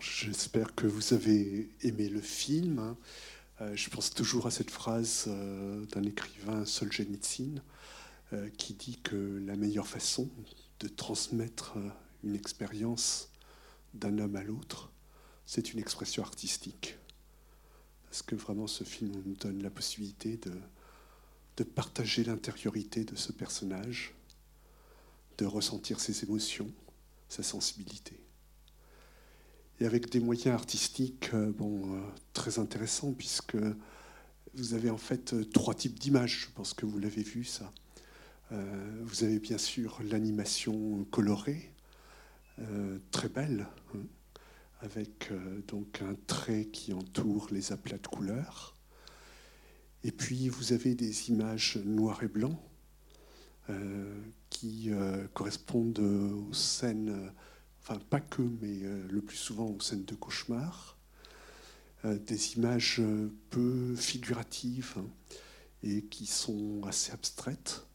J'espère que vous avez aimé le film. Euh, je pense toujours à cette phrase euh, d'un écrivain Solzhenitsyn euh, qui dit que la meilleure façon de transmettre une expérience d'un homme à l'autre, c'est une expression artistique. Parce que vraiment ce film nous donne la possibilité de partager l'intériorité de ce personnage, de ressentir ses émotions, sa sensibilité. Et avec des moyens artistiques euh, bon, euh, très intéressants, puisque vous avez en fait euh, trois types d'images, je pense que vous l'avez vu ça. Vous avez bien sûr l'animation colorée, très belle, hein, avec donc un trait qui entoure les aplats de couleurs. Et puis vous avez des images noires et blancs qui correspondent aux scènes, enfin pas que, mais euh, le plus souvent aux scènes de cauchemar. Euh, des images euh, peu figuratives hein, et qui sont assez abstraites,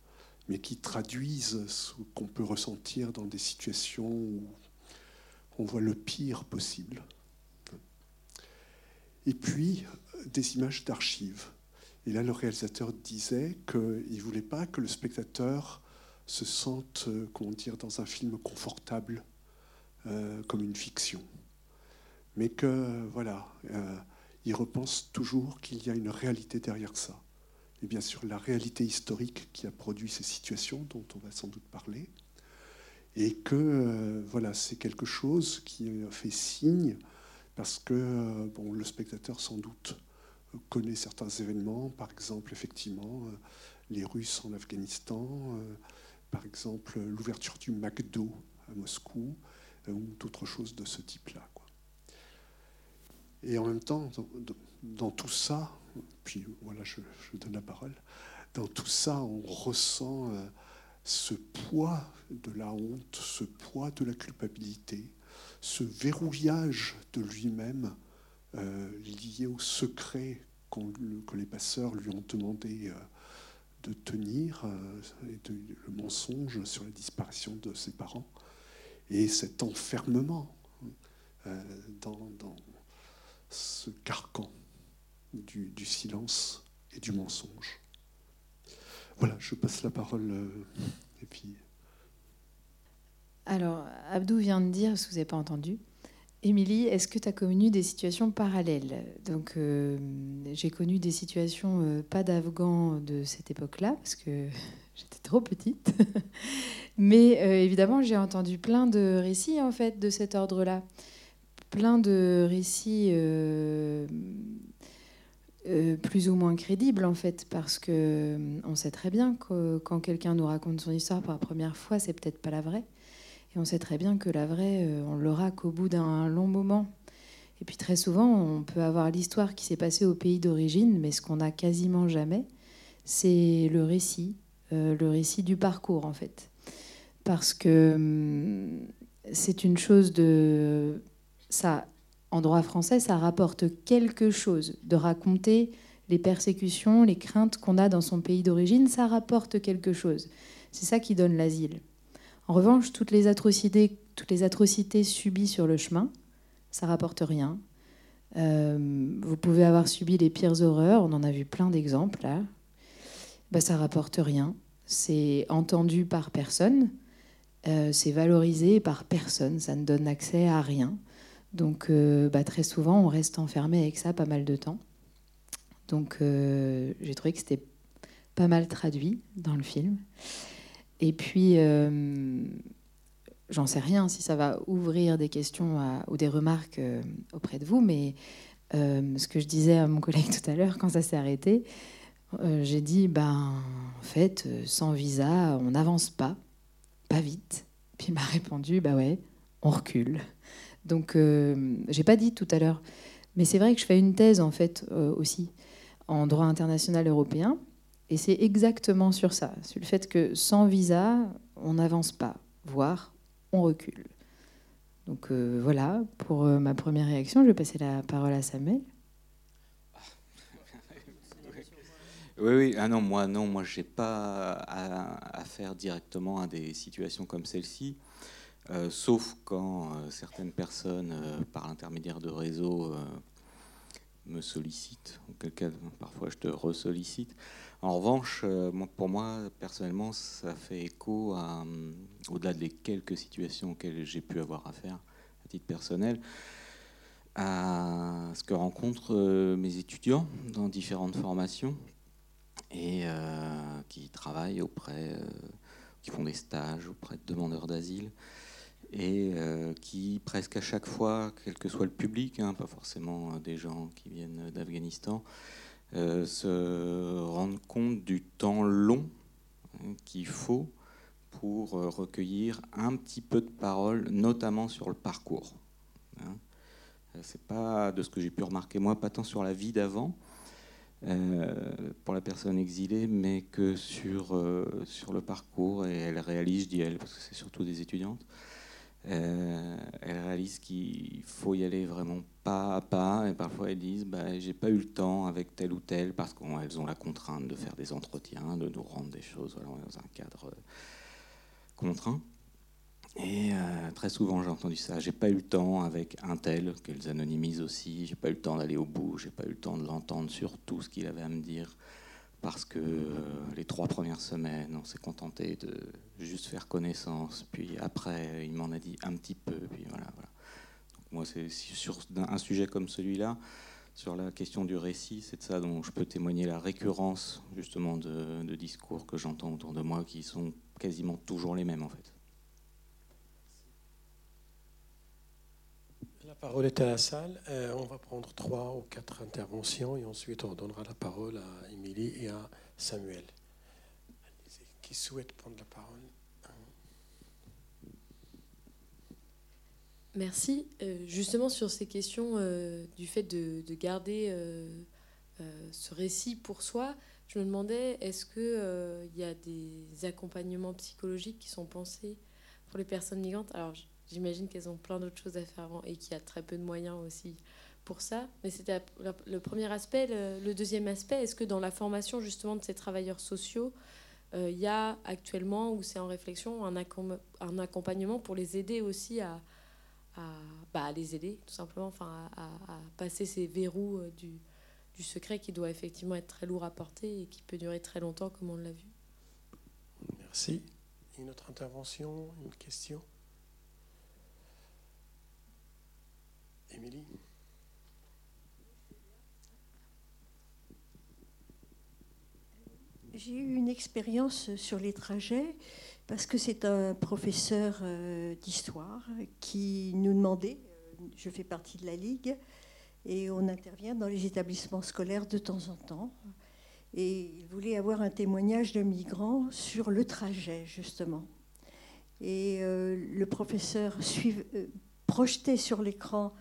mais qui traduisent ce qu'on peut ressentir dans des situations où on voit le pire possible. Et puis, des images d'archives. Et là, le réalisateur disait qu'il ne voulait pas que le spectateur se sente, comment dire, dans un film confortable, euh, comme une fiction. Mais que, voilà, euh, il repense toujours qu'il y a une réalité derrière ça. Et bien sûr, la réalité historique qui a produit ces situations, dont on va sans doute parler, et que, euh, voilà, c'est quelque chose qui fait signe, parce que, bon, le spectateur, sans doute, connaît certains événements, par exemple, effectivement, les Russes en Afghanistan, par exemple, l'ouverture du McDo à Moscou, ou d'autres choses de ce type-là. Et en même temps, dans, tout ça, puis voilà, je, donne la parole, dans tout ça, on ressent euh, ce poids de la honte, ce poids de la culpabilité, ce verrouillage de lui-même euh, lié au secret que les passeurs lui ont demandé euh, de tenir, le mensonge sur la disparition de ses parents, et cet enfermement euh, dans, ce carcan du, silence et du mensonge. Voilà, je passe la parole. euh, et puis, Alors, Abdou vient de dire, que vous n'avez pas entendu, Émilie, est-ce que tu as connu des situations parallèles? Donc, euh, j'ai connu des situations euh, pas d'Afghans de cette époque-là, parce que j'étais trop petite. Mais euh, évidemment, j'ai entendu plein de récits, en fait, de cet ordre-là. Plein de récits euh, euh, plus ou moins crédibles, en fait, parce que on sait très bien que quand quelqu'un nous raconte son histoire pour la première fois, c'est peut-être pas la vraie. Et on sait très bien que la vraie, on l'aura qu'au bout d'un long moment. Et puis très souvent, on peut avoir l'histoire qui s'est passée au pays d'origine, mais ce qu'on n'a quasiment jamais, c'est le récit, le récit du parcours en fait. Parce que hum, c'est une chose de... Ça, en droit français, ça rapporte quelque chose de raconter les persécutions, les craintes qu'on a dans son pays d'origine, ça rapporte quelque chose. C'est ça qui donne l'asile. En revanche, toutes les atrocités, toutes les atrocités subies sur le chemin, ça rapporte rien. Euh, vous pouvez avoir subi les pires horreurs, on en a vu plein d'exemples là. Bah, ça rapporte rien. C'est entendu par personne, euh, c'est valorisé par personne, ça ne donne accès à rien. Donc euh, bah, très souvent, on reste enfermé avec ça pas mal de temps. Donc euh, j'ai trouvé que c'était pas mal traduit dans le film. Et puis, j'en sais rien si ça va ouvrir des questions ou des remarques auprès de vous, mais ce que je disais à mon collègue tout à l'heure, quand ça s'est arrêté, euh, j'ai dit, ben, en fait, euh, sans visa, on n'avance pas, pas vite. Puis il m'a répondu, bah ouais, on recule. Donc, euh, j'ai pas dit tout à l'heure, mais c'est vrai que je fais une thèse, en fait, euh, aussi, en droit international européen. Et c'est exactement sur ça, sur le fait que sans visa, on n'avance pas, voire on recule. Donc voilà, pour ma première réaction, je vais passer la parole à Samuel. Oui, oui. Ah non, moi, non, moi, j'ai pas à, à faire directement à des situations comme celle-ci. sauf quand certaines personnes, par l'intermédiaire de réseaux, me sollicitent, auquel cas parfois je te resollicite. En revanche, pour moi, personnellement, ça fait écho à, au-delà des quelques situations auxquelles j'ai pu avoir affaire à titre personnel, à ce que rencontrent euh, mes étudiants dans différentes formations et euh, qui travaillent auprès, euh, qui font des stages auprès de demandeurs d'asile et qui presque à chaque fois, quel que soit le public, hein, pas forcément des gens qui viennent d'Afghanistan, se rendent compte du temps long hein, qu'il faut pour recueillir un petit peu de paroles, notamment sur le parcours. Hein. Euh, c'est pas de ce que j'ai pu remarquer moi, pas tant sur la vie d'avant euh, pour la personne exilée, mais que sur, euh, sur le parcours. Et elle réalise, je dis elle, parce que c'est surtout des étudiantes, elle réalise qu'il faut y aller vraiment pas à pas. Et parfois elles disent bah, J'ai pas eu le temps avec tel ou tel, parce qu'elles ont la contrainte de faire des entretiens, de nous rendre des choses dans un cadre contraint. Et euh, très souvent, j'ai entendu ça. J'ai pas eu le temps avec un tel, qu'elles anonymisent aussi. J'ai pas eu le temps d'aller au bout. J'ai pas eu le temps de l'entendre sur tout ce qu'il avait à me dire. Parce que euh, les trois premières semaines, on s'est contenté de juste faire connaissance. Puis après, il m'en a dit un petit peu. Puis voilà. moi, c'est sur un sujet comme celui-là, sur la question du récit, c'est de ça dont je peux témoigner la récurrence justement de discours que j'entends autour de moi qui sont quasiment toujours les mêmes en fait. La parole est à la salle. Euh, on va prendre trois ou quatre interventions et ensuite on donnera la parole à Émilie et à Samuel. Qui souhaite prendre la parole? Merci. Euh, justement sur ces questions euh, du fait de, garder ce récit pour soi, je me demandais est-ce qu'il y a des accompagnements psychologiques qui sont pensés pour les personnes migrantes? J'imagine qu'elles ont plein d'autres choses à faire avant et qu'il y a très peu de moyens aussi pour ça. Mais c'était le premier aspect. Le, deuxième aspect, est-ce que dans la formation justement de ces travailleurs sociaux, euh, il y a actuellement, ou c'est en réflexion, un, un, accompagnement pour les aider aussi à, bah, les aider tout simplement, enfin, à, passer ces verrous euh, du, du secret qui doit effectivement être très lourd à porter et qui peut durer très longtemps comme on l'a vu. Merci. Une autre intervention, une question? Émilie J'ai eu une expérience sur les trajets parce que c'est un professeur euh, d'histoire qui nous demandait, euh, je fais partie de la Ligue, et on intervient dans les établissements scolaires de temps en temps. Et il voulait avoir un témoignage de migrants sur le trajet, justement. Et euh, le professeur projetait sur l'écran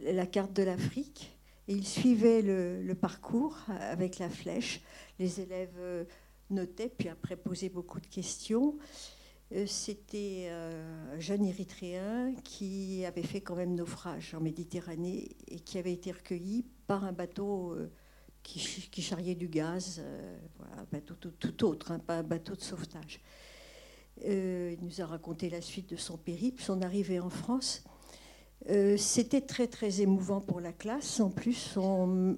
la carte de l'Afrique et il suivait le, parcours avec la flèche. Les élèves euh, notaient, puis après posaient beaucoup de questions. Euh, c'était euh, un jeune Érythréen qui avait fait quand même naufrage en Méditerranée et qui avait été recueilli par un bateau qui, charriait du gaz, un bateau tout, autre, hein, pas un bateau de sauvetage. il nous a raconté la suite de son périple, son arrivée en France. Euh, c'était très très émouvant pour la classe. En plus, on,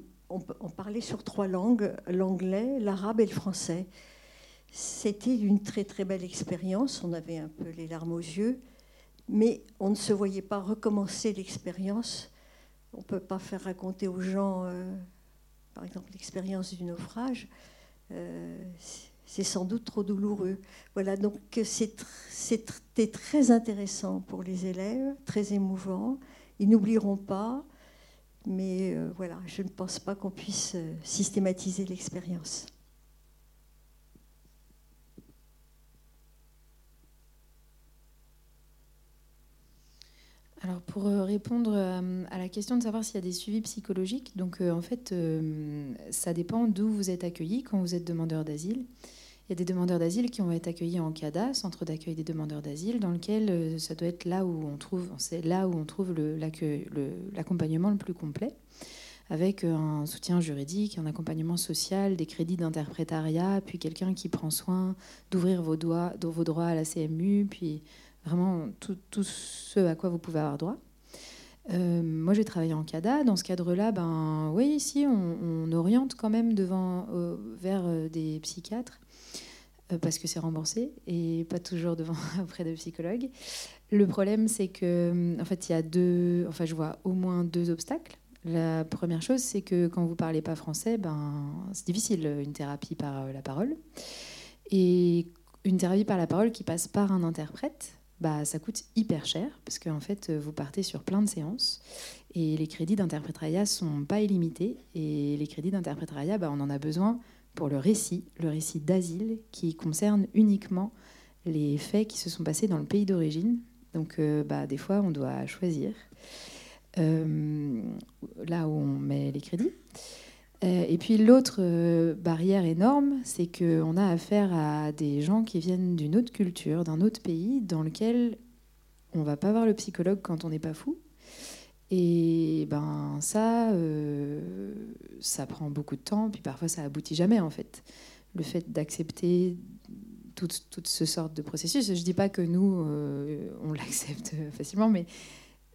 parlait sur trois langues, l'anglais, l'arabe et le français. C'était une très très belle expérience. On avait un peu les larmes aux yeux, mais on ne se voyait pas recommencer l'expérience. On ne peut pas faire raconter aux gens, euh, par exemple, l'expérience du naufrage. Euh, c'est sans doute trop douloureux. Voilà, donc c'était très intéressant pour les élèves, très émouvant. Ils n'oublieront pas, mais euh, voilà, je ne pense pas qu'on puisse euh, systématiser l'expérience. Alors pour euh, répondre à la question de savoir s'il y a des suivis psychologiques, donc en fait ça dépend d'où vous êtes accueilli quand vous êtes demandeur d'asile. Il y a des demandeurs d'asile qui vont être accueillis en CADA, centre d'accueil des demandeurs d'asile, dans lequel euh, ça doit être là où on trouve, l'accompagnement le, plus complet, avec euh, un soutien juridique, un accompagnement social, des crédits d'interprétariat, puis quelqu'un qui prend soin d'ouvrir vos, droits à la CMU, puis vraiment tout, ce à quoi vous pouvez avoir droit. Euh, moi, j'ai travaillé en CADA. Dans ce cadre-là, ben, oui, ici, on, oriente quand même vers des psychiatres parce que c'est remboursé et pas toujours devant auprès de psychologues. Le problème, c'est que, en fait, il y a deux, enfin, je vois au moins deux obstacles. La première chose, c'est que quand vous parlez pas français, ben, c'est difficile une thérapie par la parole. Et une thérapie par la parole qui passe par un interprète, bah, ça coûte hyper cher parce qu'en fait, vous partez sur plein de séances et les crédits d'interprétariat sont pas illimités. Et les crédits d'interprétariat, bah, on en a besoin pour le récit, le récit d'asile qui concerne uniquement les faits qui se sont passés dans le pays d'origine. Donc, euh, bah, des fois, on doit choisir euh, là où on met les crédits. Euh, et puis l'autre barrière énorme, c'est qu'on a affaire à des gens qui viennent d'une autre culture, d'un autre pays, dans lequel on va pas voir le psychologue quand on n'est pas fou. Et ben ça, ça prend beaucoup de temps, puis parfois ça aboutit jamais en fait. Le fait d'accepter toute, toute ce sorte de processus, je dis pas que nous on l'accepte facilement, mais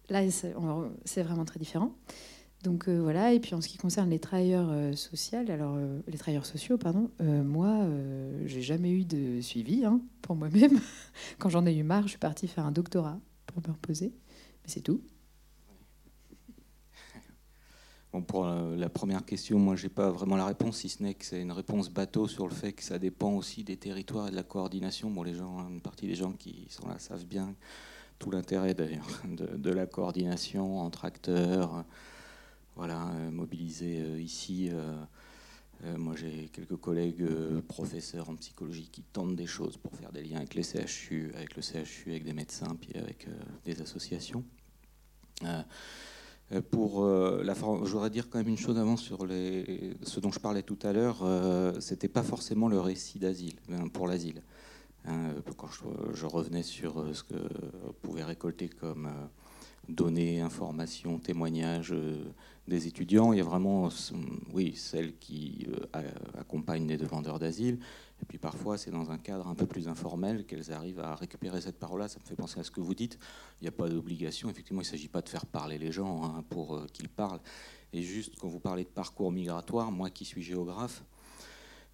là c'est vraiment très différent. Donc euh, voilà, et puis en ce qui concerne les travailleurs euh, sociaux, alors euh, les travailleurs sociaux, pardon, moi, j'ai jamais eu de suivi hein, pour moi-même. Quand j'en ai eu marre, je suis partie faire un doctorat pour me reposer, mais c'est tout. Bon, pour la première question, moi, j'ai pas vraiment la réponse, si ce n'est que c'est une réponse bateau sur le fait que ça dépend aussi des territoires et de la coordination. Bon, les gens, une partie des gens qui sont là savent bien tout l'intérêt d'ailleurs de, la coordination entre acteurs voilà, euh, mobilisé euh, ici. Euh, moi, j'ai quelques collègues professeurs en psychologie qui tentent des choses pour faire des liens avec les CHU, avec le CHU, avec des médecins, puis avec des associations. Pour la je voudrais dire quand même une chose avant sur les, ce dont je parlais tout à l'heure. C'était pas forcément le récit d'asile pour l'asile. Hein, quand je, revenais sur ce que pouvez récolter comme données, informations, témoignages euh, des étudiants. Il y a vraiment, oui, celles qui euh, accompagnent les demandeurs d'asile. Et puis parfois, c'est dans un cadre un peu plus informel qu'elles arrivent à récupérer cette parole-là. Ça me fait penser à ce que vous dites. Il n'y a pas d'obligation. Effectivement, il ne s'agit pas de faire parler les gens hein, pour euh, qu'ils parlent. Et juste quand vous parlez de parcours migratoire, moi qui suis géographe,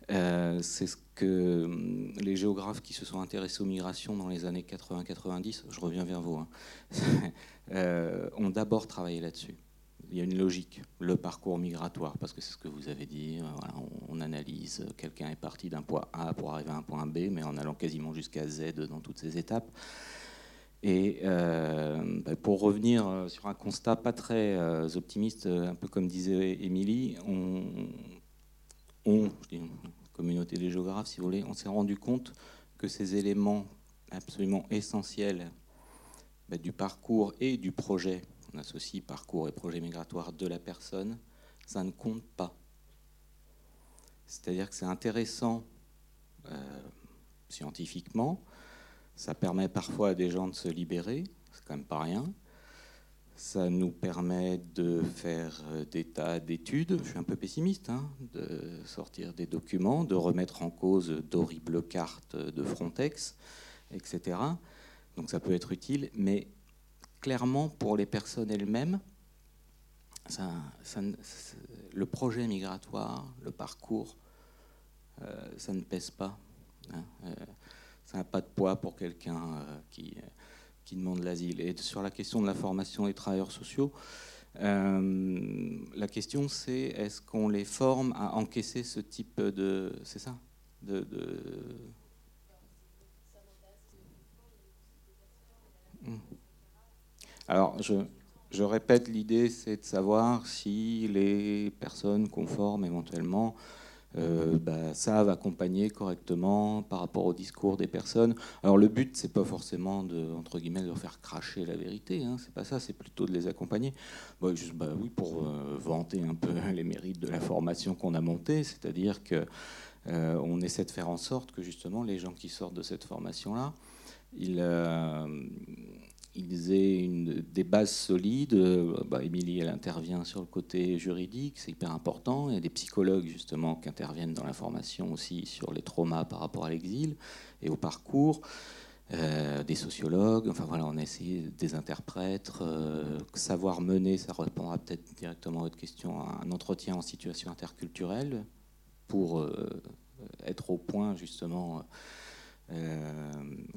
c'est ce que hum, les géographes qui se sont intéressés aux migrations dans les années 80-90, je reviens vers vous, hein, Euh, ont d'abord travaillé là-dessus. Il y a une logique, le parcours migratoire, parce que c'est ce que vous avez dit. Euh, on, analyse, quelqu'un est parti d'un point A pour arriver à un point B, mais en allant quasiment jusqu'à Z dans toutes ces étapes. Et euh, bah, pour revenir sur un constat pas très optimiste, un peu comme disait Émilie, on, on communauté des géographes, si vous voulez, on s'est rendu compte que ces éléments absolument essentiels bah, du parcours et du projet, on associe parcours et projet migratoire de la personne, ça ne compte pas. C'est-à-dire que c'est intéressant euh, scientifiquement, ça permet parfois à des gens de se libérer, c'est quand même pas rien. Ça nous permet de faire des tas d'études, je suis un peu pessimiste, hein, de sortir des documents, de remettre en cause d'horribles cartes de Frontex, etc donc ça peut être utile, mais clairement pour les personnes elles-mêmes, le projet migratoire, le parcours, euh, ça ne pèse pas. Hein, euh, ça n'a pas de poids pour quelqu'un euh, qui, demande l'asile. Et sur la question de la formation des travailleurs sociaux, la question c'est est-ce qu'on les forme à encaisser ce type de... C'est ça? Hmm. Alors, je, répète, l'idée, c'est de savoir si les personnes conformes éventuellement euh, bah, savent accompagner correctement par rapport au discours des personnes. Alors le but, c'est pas forcément de entre guillemets de faire cracher la vérité, hein, c'est pas ça, c'est plutôt de les accompagner. juste, bah, oui, pour euh, vanter un peu les mérites de la formation qu'on a montée, c'est-à-dire que euh, on essaie de faire en sorte que justement les gens qui sortent de cette formation-là, ils, ils aient des bases solides. Bah, Émilie, elle intervient sur le côté juridique, c'est hyper important. Il y a des psychologues justement qui interviennent dans la formation aussi sur les traumas par rapport à l'exil et au parcours. euh, des sociologues, enfin voilà, on a essayé des interprètes, euh, savoir mener, ça répondra peut-être directement à votre question, un entretien en situation interculturelle pour euh, être au point justement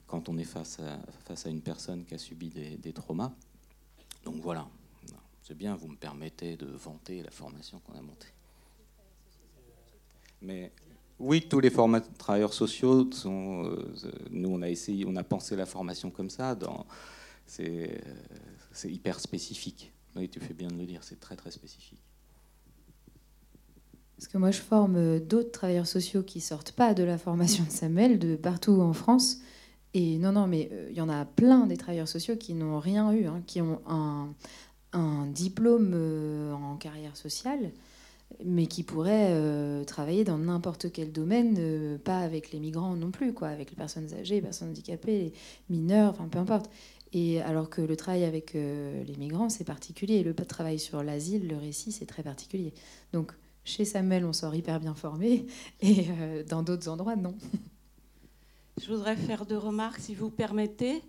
quand on est face à, une personne qui a subi des, traumas. Donc voilà, c'est bien, vous me permettez de vanter la formation qu'on a montée. Mais oui, tous les travailleurs sociaux sont. Euh, nous, on a essayé, on a pensé la formation comme ça. C'est hyper spécifique. Oui, tu fais bien de le dire, c'est très très spécifique. Parce que moi, je forme d'autres travailleurs sociaux qui sortent pas de la formation de Samuel, de partout en France. Et non, non, mais euh, il y en a plein des travailleurs sociaux qui n'ont rien eu, hein, qui ont un, diplôme euh, en carrière sociale mais qui pourraient euh, travailler dans n'importe quel domaine, euh, pas avec les migrants non plus, quoi, avec les personnes âgées, les personnes handicapées, les mineurs, enfin peu importe. Et alors que le travail avec euh, les migrants, c'est particulier. Le travail sur l'asile, le récit, c'est très particulier. Donc chez Samuel, on sort hyper bien formé, et dans d'autres endroits, non. Je voudrais faire deux remarques, si vous permettez.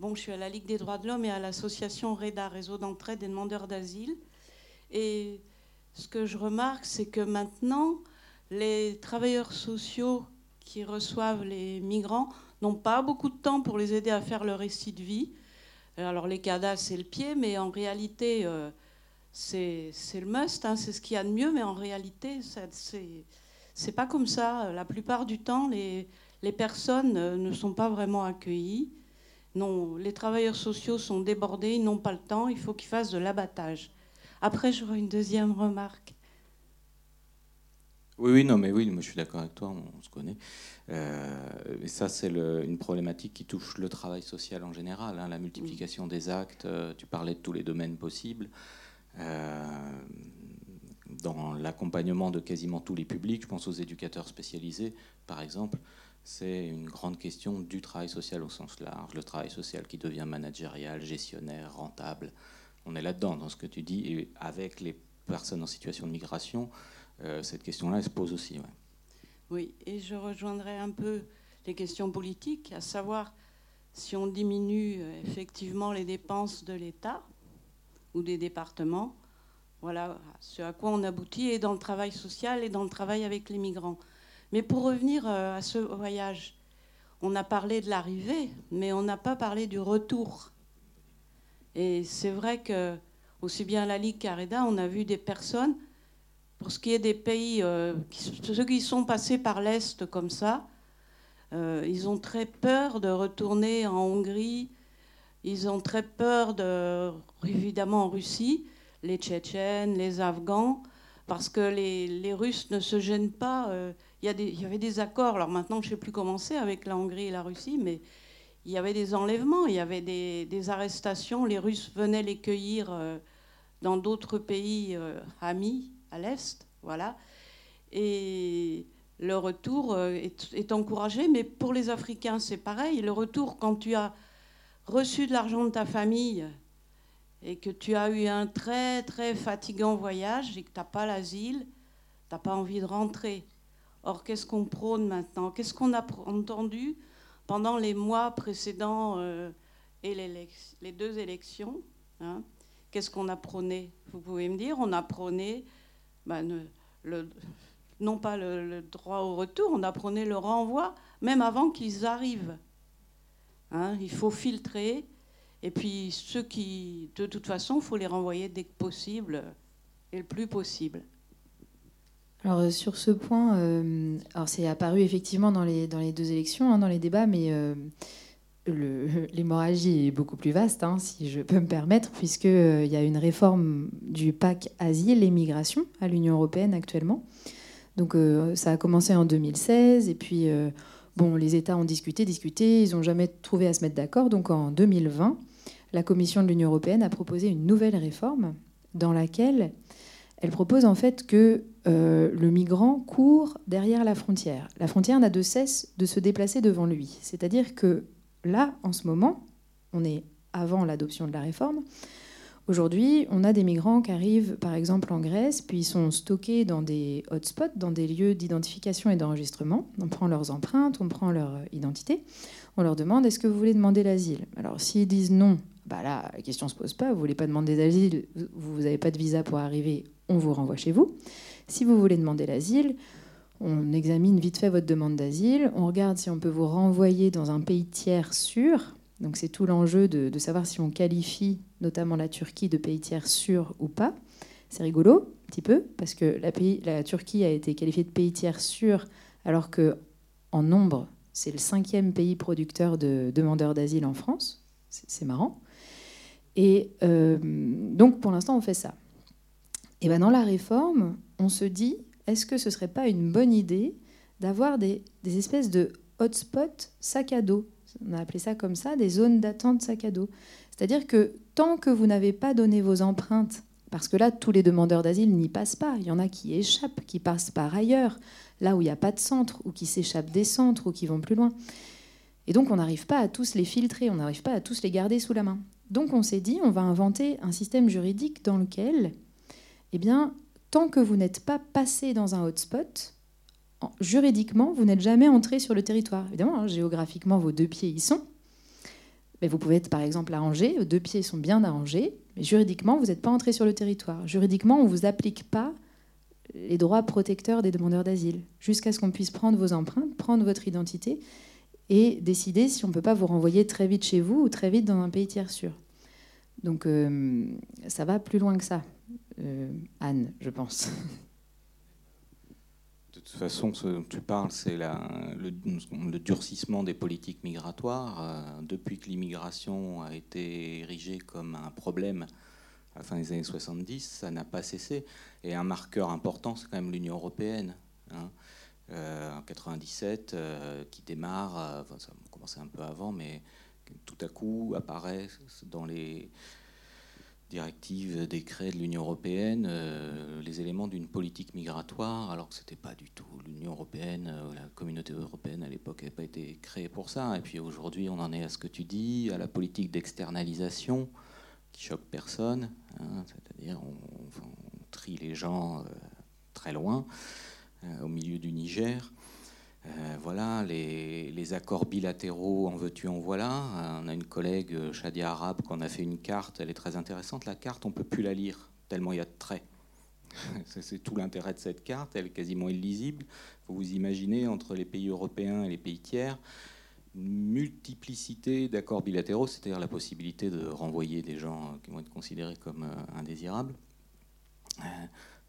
Bon, je suis à la Ligue des droits de l'homme et à l'association REDA, Réseau d'entraide des demandeurs d'asile. Et ce que je remarque, c'est que maintenant, les travailleurs sociaux qui reçoivent les migrants n'ont pas beaucoup de temps pour les aider à faire leur récit de vie. Alors les CADA, c'est le pied, mais en réalité, euh, c'est le must, hein, c'est ce qu'il y a de mieux, mais en réalité, c'est pas comme ça. La plupart du temps, les, personnes euh, ne sont pas vraiment accueillies. Non, les travailleurs sociaux sont débordés, ils n'ont pas le temps, il faut qu'ils fassent de l'abattage. Après, j'aurai une deuxième remarque. Oui, oui, non, mais oui, je suis d'accord avec toi, on, se connaît. Euh, et ça, c'est une problématique qui touche le travail social en général, hein, la multiplication des actes. Euh, tu parlais de tous les domaines possibles. Euh, dans l'accompagnement de quasiment tous les publics, je pense aux éducateurs spécialisés, par exemple, c'est une grande question du travail social au sens large, le travail social qui devient managérial, gestionnaire, rentable on est là-dedans, dans ce que tu dis, et avec les personnes en situation de migration, euh, cette question-là, se pose aussi. Oui, et je rejoindrai un peu les questions politiques, à savoir si on diminue euh, effectivement les dépenses de l'État ou des départements, voilà ce à quoi on aboutit, et dans le travail social et dans le travail avec les migrants. Mais pour revenir euh, à ce voyage, on a parlé de l'arrivée, mais on n'a pas parlé du retour. Et c'est vrai que, aussi bien la Ligue qu'à on a vu des personnes, pour ce qui est des pays, euh, ceux qui sont passés par l'Est comme ça, euh, ils ont très peur de retourner en Hongrie, ils ont très peur de, évidemment en Russie, les Tchétchènes, les Afghans, parce que les, Russes ne se gênent pas. Euh, il y, avait des accords, alors maintenant je ne sais plus comment c'est avec la Hongrie et la Russie, mais il y avait des enlèvements, il y avait des, arrestations. Les Russes venaient les cueillir euh, dans d'autres pays euh, amis à l'Est. Voilà. Et le retour est, encouragé, mais pour les Africains, c'est pareil. Le retour, quand tu as reçu de l'argent de ta famille et que tu as eu un très, très fatigant voyage et que tu n'as pas l'asile, tu n'as pas envie de rentrer. Or, qu'est-ce qu'on prône maintenant? Qu'est-ce qu'on a entendu pendant les mois précédents euh, et les, deux élections, hein, qu'est-ce qu'on a prôné? Vous pouvez me dire, on a prôné le, non pas le, droit au retour, on a prôné le renvoi, même avant qu'ils arrivent. Hein, il faut filtrer, et puis ceux qui, de toute façon, il faut les renvoyer dès que possible et le plus possible. Alors euh, sur ce point, euh, alors c'est apparu effectivement dans les, dans les deux élections, hein, dans les débats, mais euh, l'hémorragie est beaucoup plus vaste, hein, si je peux me permettre, puisqu'il y a une réforme du pacte asile et migration à l'Union européenne actuellement. Donc ça a commencé en 2016, et puis bon, les États ont discuté, discuté, ils n'ont jamais trouvé à se mettre d'accord. Donc en 2020, la Commission de l'Union européenne a proposé une nouvelle réforme dans laquelle elle propose en fait que euh, le migrant court derrière la frontière. La frontière n'a de cesse de se déplacer devant lui. C'est-à-dire que là, en ce moment, on est avant l'adoption de la réforme, Aujourd'hui, on a des migrants qui arrivent par exemple en Grèce, puis ils sont stockés dans des hotspots, dans des lieux d'identification et d'enregistrement. On prend leurs empreintes, on prend leur identité, on leur demande est-ce que vous voulez demander l'asile? Alors s'ils disent non, bah là, la question ne se pose pas, vous ne voulez pas demander d'asile, vous n'avez pas de visa pour arriver, on vous renvoie chez vous. Si vous voulez demander l'asile, on examine vite fait votre demande d'asile, on regarde si on peut vous renvoyer dans un pays tiers sûr, donc c'est tout l'enjeu de, savoir si on qualifie notamment la Turquie de pays tiers sûr ou pas. C'est rigolo, un petit peu, parce que la, Turquie a été qualifiée de pays tiers sûr, alors que en nombre, c'est le cinquième pays producteur de demandeurs d'asile en France. C'est marrant. Et euh, donc pour l'instant, on fait ça. Et ben dans la réforme, on se dit, est-ce que ce serait pas une bonne idée d'avoir des, des espèces de hotspots sac à dos on a appelé ça comme ça, des zones d'attente sac à dos. C'est-à-dire que tant que vous n'avez pas donné vos empreintes, parce que là, tous les demandeurs d'asile n'y passent pas, il y en a qui échappent, qui passent par ailleurs, là où il n'y a pas de centre, ou qui s'échappent des centres, ou qui vont plus loin. Et donc, on n'arrive pas à tous les filtrer, on n'arrive pas à tous les garder sous la main. Donc, on s'est dit, on va inventer un système juridique dans lequel, eh bien, tant que vous n'êtes pas passé dans un hotspot, juridiquement, vous n'êtes jamais entré sur le territoire. Évidemment, hein, géographiquement, vos deux pieds y sont. Mais vous pouvez être, par exemple, arrangé, vos deux pieds sont bien arrangés, mais juridiquement, vous n'êtes pas entré sur le territoire. Juridiquement, on ne vous applique pas les droits protecteurs des demandeurs d'asile, jusqu'à ce qu'on puisse prendre vos empreintes, prendre votre identité et décider si on ne peut pas vous renvoyer très vite chez vous ou très vite dans un pays tiers sûr. Donc euh, ça va plus loin que ça, euh, Anne, je pense. De toute façon, ce dont tu parles, c'est le, durcissement des politiques migratoires. Euh, depuis que l'immigration a été érigée comme un problème à la fin des années 70, ça n'a pas cessé. Et un marqueur important, c'est quand même l'Union européenne. Hein. Euh, en 97, euh, qui démarre, ça a commencé un peu avant, mais tout à coup apparaît dans les directive, décret de l'Union européenne, euh, les éléments d'une politique migratoire, alors que ce n'était pas du tout l'Union européenne, euh, la communauté européenne à l'époque n'avait pas été créée pour ça. Et puis aujourd'hui, on en est à ce que tu dis, à la politique d'externalisation qui choque personne, hein, c'est-à-dire on, trie les gens euh, très loin, au milieu du Niger. Euh, voilà, les, accords bilatéraux, en veux-tu, en voilà. On a une collègue, euh, Shadia Arabe, qu'on a fait une carte, elle est très intéressante. La carte, on ne peut plus la lire, tellement il y a de traits. C'est tout l'intérêt de cette carte, elle est quasiment illisible. Il faut vous imaginer, entre les pays européens et les pays tiers, une multiplicité d'accords bilatéraux, c'est-à-dire la possibilité de renvoyer des gens qui vont être considérés comme euh, indésirables.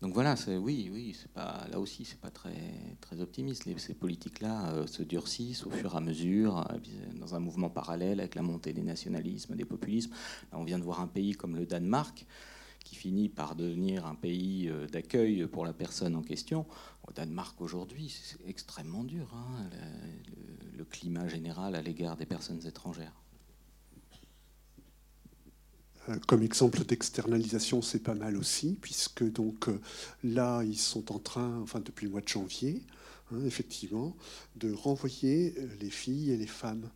Donc voilà, oui, oui, là aussi, c'est pas très très optimiste. ces politiques-là euh, se durcissent au fur et à mesure, euh, dans un mouvement parallèle avec la montée des nationalismes, des populismes. on vient de voir un pays comme le Danemark qui finit par devenir un pays euh, d'accueil pour la personne en question. Au Danemark aujourd'hui, c'est extrêmement dur, hein, le climat général à l'égard des personnes étrangères. Euh, comme exemple d'externalisation, c'est pas mal aussi, puisque donc euh, là, ils sont en train, enfin depuis le mois de janvier, hein, effectivement, de renvoyer euh, les filles et les femmes.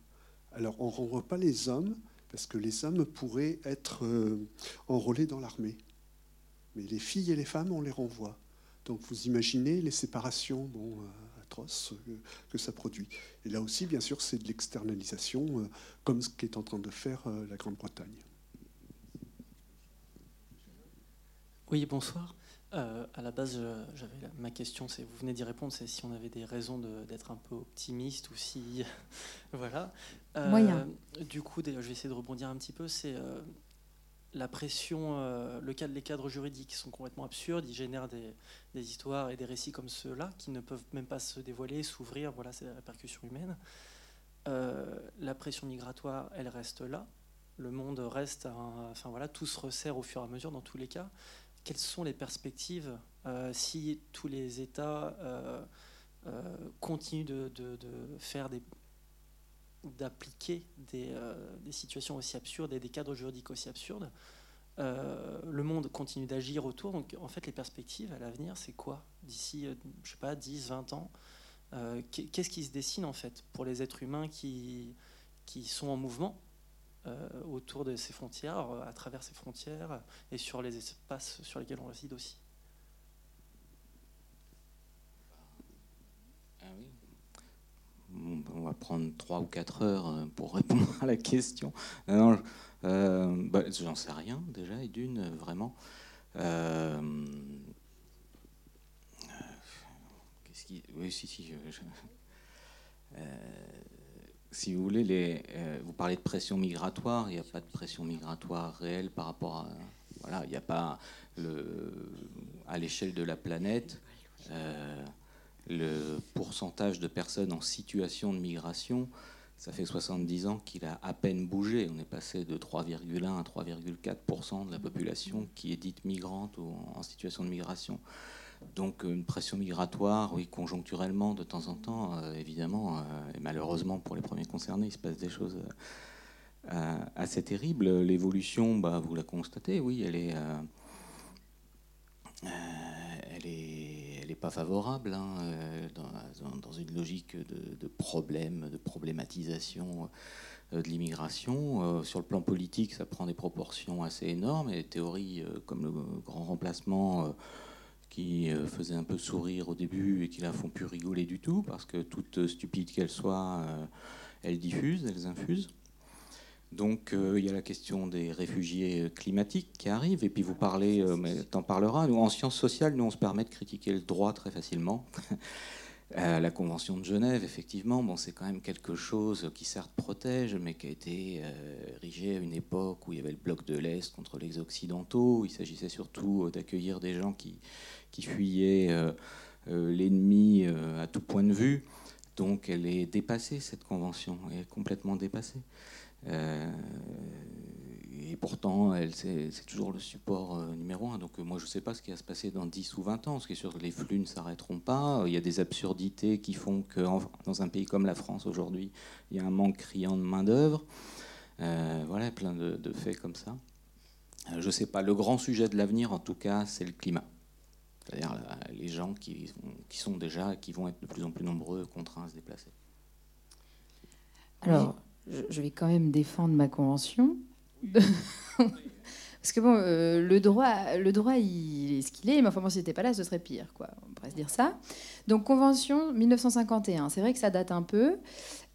Alors, on ne renvoie pas les hommes, parce que les hommes pourraient être enrôlés dans l'armée. Mais les filles et les femmes, on les renvoie. Donc, vous imaginez les séparations bon, atroces que ça produit. Et là aussi, bien sûr, c'est de l'externalisation, comme ce qu'est en train de faire la Grande-Bretagne. Oui, bonsoir. Euh, à la base, j'avais ma question, c'est vous venez d'y répondre, c'est si on avait des raisons d'être un peu optimiste ou si voilà. Euh, Moyen. Du coup, je vais essayer de rebondir un petit peu. C'est euh, la pression, le cadre, les cadres juridiques sont complètement absurdes. Ils génèrent des, histoires et des récits comme ceux-là qui ne peuvent même pas se dévoiler, s'ouvrir. Voilà, c'est la répercussion humaine. la pression migratoire, elle reste là. Le monde reste, enfin voilà, tout se resserre au fur et à mesure dans tous les cas quelles sont les perspectives euh, si tous les États euh, euh, continuent de, faire des d'appliquer des, situations aussi absurdes et des cadres juridiques aussi absurdes. le monde continue d'agir autour. Donc, en fait, les perspectives à l'avenir, c'est quoi D'ici, je sais pas, 10, 20 ans Qu'est-ce qui se dessine, en fait, pour les êtres humains qui, qui sont en mouvement? Autour de ces frontières, à travers ces frontières et sur les espaces sur lesquels on réside aussi. on va prendre 3 ou 4 heures euh, pour répondre à la question. Non, euh, bah, j'en sais rien déjà, et d'une, vraiment. Euh, qu'est-ce qui... Oui, si, si. Si vous voulez, les, vous parlez de pression migratoire, il n'y a pas de pression migratoire réelle par rapport à... Voilà, il n'y a pas... Le, à l'échelle de la planète, le pourcentage de personnes en situation de migration, ça fait 70 ans qu'il a à peine bougé. On est passé de 3,1 à 3,4% de la population qui est dite migrante ou en situation de migration. Donc une pression migratoire, oui, conjoncturellement, de temps en temps, euh, évidemment, euh, et malheureusement pour les premiers concernés, il se passe des choses euh, assez terribles. L'évolution, bah, vous la constatez, oui, elle est, elle est n'est pas favorable hein, euh, dans, une logique de, problème, de problématisation euh, de l'immigration. Euh, sur le plan politique, ça prend des proportions assez énormes et des théories comme le grand remplacement qui faisait un peu sourire au début et qui la font plus rigoler du tout parce que toute stupide qu'elle soit, elles diffusent, elles infusent. Donc euh, il y a la question des réfugiés climatiques qui arrivent, et puis vous parlez, euh, mais t'en parleras, nous en sciences sociales, nous on se permet de critiquer le droit très facilement. Euh, la Convention de Genève, effectivement, bon, c'est quand même quelque chose qui certes protège, mais qui a été érigé à une époque où il y avait le bloc de l'Est contre les Occidentaux. Il s'agissait surtout d'accueillir des gens qui, qui fuyaient l'ennemi à tout point de vue. Donc elle est dépassée, cette convention, elle est complètement dépassée. Euh, et pourtant, c'est toujours le support euh, numéro un. Donc euh, moi, je ne sais pas ce qui va se passer dans 10 ou 20 ans. Ce qui est sûr les flux ne s'arrêteront pas. Il y a des absurdités qui font que dans un pays comme la France aujourd'hui, il y a un manque criant de main-d'œuvre. voilà, plein de, faits comme ça. je ne sais pas. Le grand sujet de l'avenir, en tout cas, c'est le climat. C'est-à-dire les gens qui, qui, sont déjà, qui vont être de plus en plus nombreux, contraints à se déplacer. Alors, je vais quand même défendre ma convention. Parce que bon, euh, le droit, le droit, il est ce qu'il est, mais enfin bon, si n'était pas là, ce serait pire, quoi. On pourrait se dire ça. Donc convention 1951, c'est vrai que ça date un peu,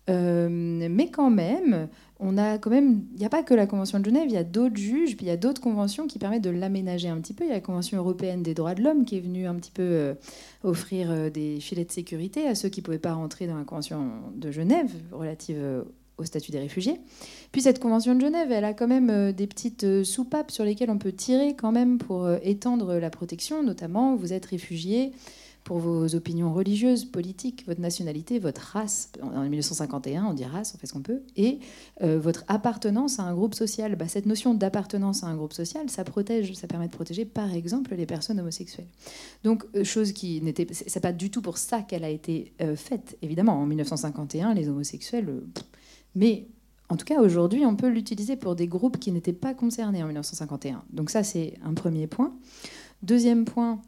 euh, mais quand même, on a quand même, il n'y a pas que la convention de Genève, il y a d'autres juges, puis il y a d'autres conventions qui permettent de l'aménager un petit peu. Il y a la convention européenne des droits de l'homme qui est venue un petit peu euh, offrir des filets de sécurité à ceux qui ne pouvaient pas rentrer dans la convention de Genève relative au statut des réfugiés. Puis cette convention de Genève, elle a quand même euh, des petites euh, soupapes sur lesquelles on peut tirer quand même pour euh, étendre la protection, notamment vous êtes réfugié pour vos opinions religieuses, politiques, votre nationalité, votre race. En 1951, on dit race, on fait ce qu'on peut. Et votre appartenance à un groupe social. Bah, cette notion d'appartenance à un groupe social, ça protège, ça permet de protéger, par exemple, les personnes homosexuelles. Donc, chose qui n'était, c'est pas du tout pour ça qu'elle a été faite. Évidemment, en 1951, les homosexuels. Mais en tout cas, aujourd'hui, on peut l'utiliser pour des groupes qui n'étaient pas concernés en 1951. Donc ça, c'est un premier point. Deuxième point,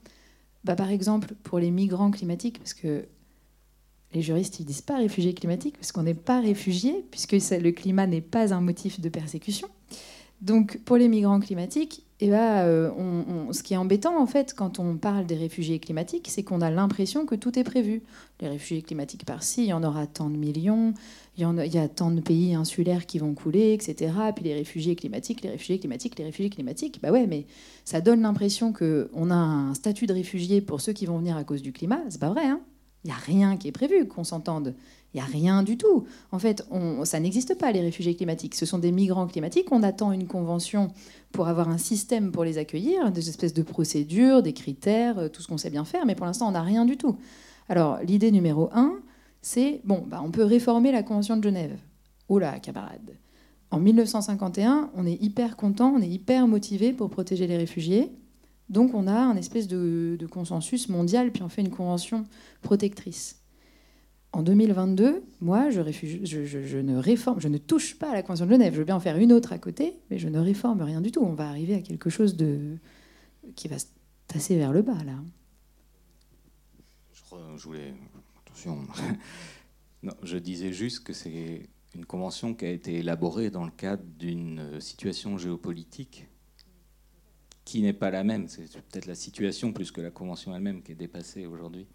bah, par exemple, pour les migrants climatiques, parce que les juristes ils disent pas réfugiés climatiques, parce qu'on n'est pas réfugié, puisque le climat n'est pas un motif de persécution. Donc pour les migrants climatiques, eh ben, euh, ce qui est embêtant en fait quand on parle des réfugiés climatiques, c'est qu'on a l'impression que tout est prévu. Les réfugiés climatiques par-ci, il y en aura tant de millions, il y, a, tant de pays insulaires qui vont couler, etc. Puis les réfugiés climatiques, les réfugiés climatiques, les réfugiés climatiques. Bah ouais, mais ça donne l'impression qu'on a un statut de réfugié pour ceux qui vont venir à cause du climat. C'est pas vrai, hein Il n'y a rien qui est prévu, qu'on s'entende. Il n'y a rien du tout. En fait, ça n'existe pas, les réfugiés climatiques. Ce sont des migrants climatiques. On attend une convention pour avoir un système pour les accueillir, des espèces de procédures, des critères, euh, tout ce qu'on sait bien faire. Mais pour l'instant, on n'a rien du tout. Alors, l'idée numéro un, c'est bon, bah, on peut réformer la Convention de Genève. Oula, camarade. En 1951, on est hyper content, on est hyper motivé pour protéger les réfugiés. Donc on a un espèce de, consensus mondial, puis on fait une convention protectrice. En 2022, moi, je, ne réforme, je ne touche pas à la Convention de Genève. Je veux bien en faire une autre à côté, mais je ne réforme rien du tout. On va arriver à quelque chose qui va se tasser vers le bas là. Je, voulais non, je disais juste que c'est une convention qui a été élaborée dans le cadre d'une situation géopolitique qui n'est pas la même. C'est peut-être la situation plus que la convention elle-même qui est dépassée aujourd'hui.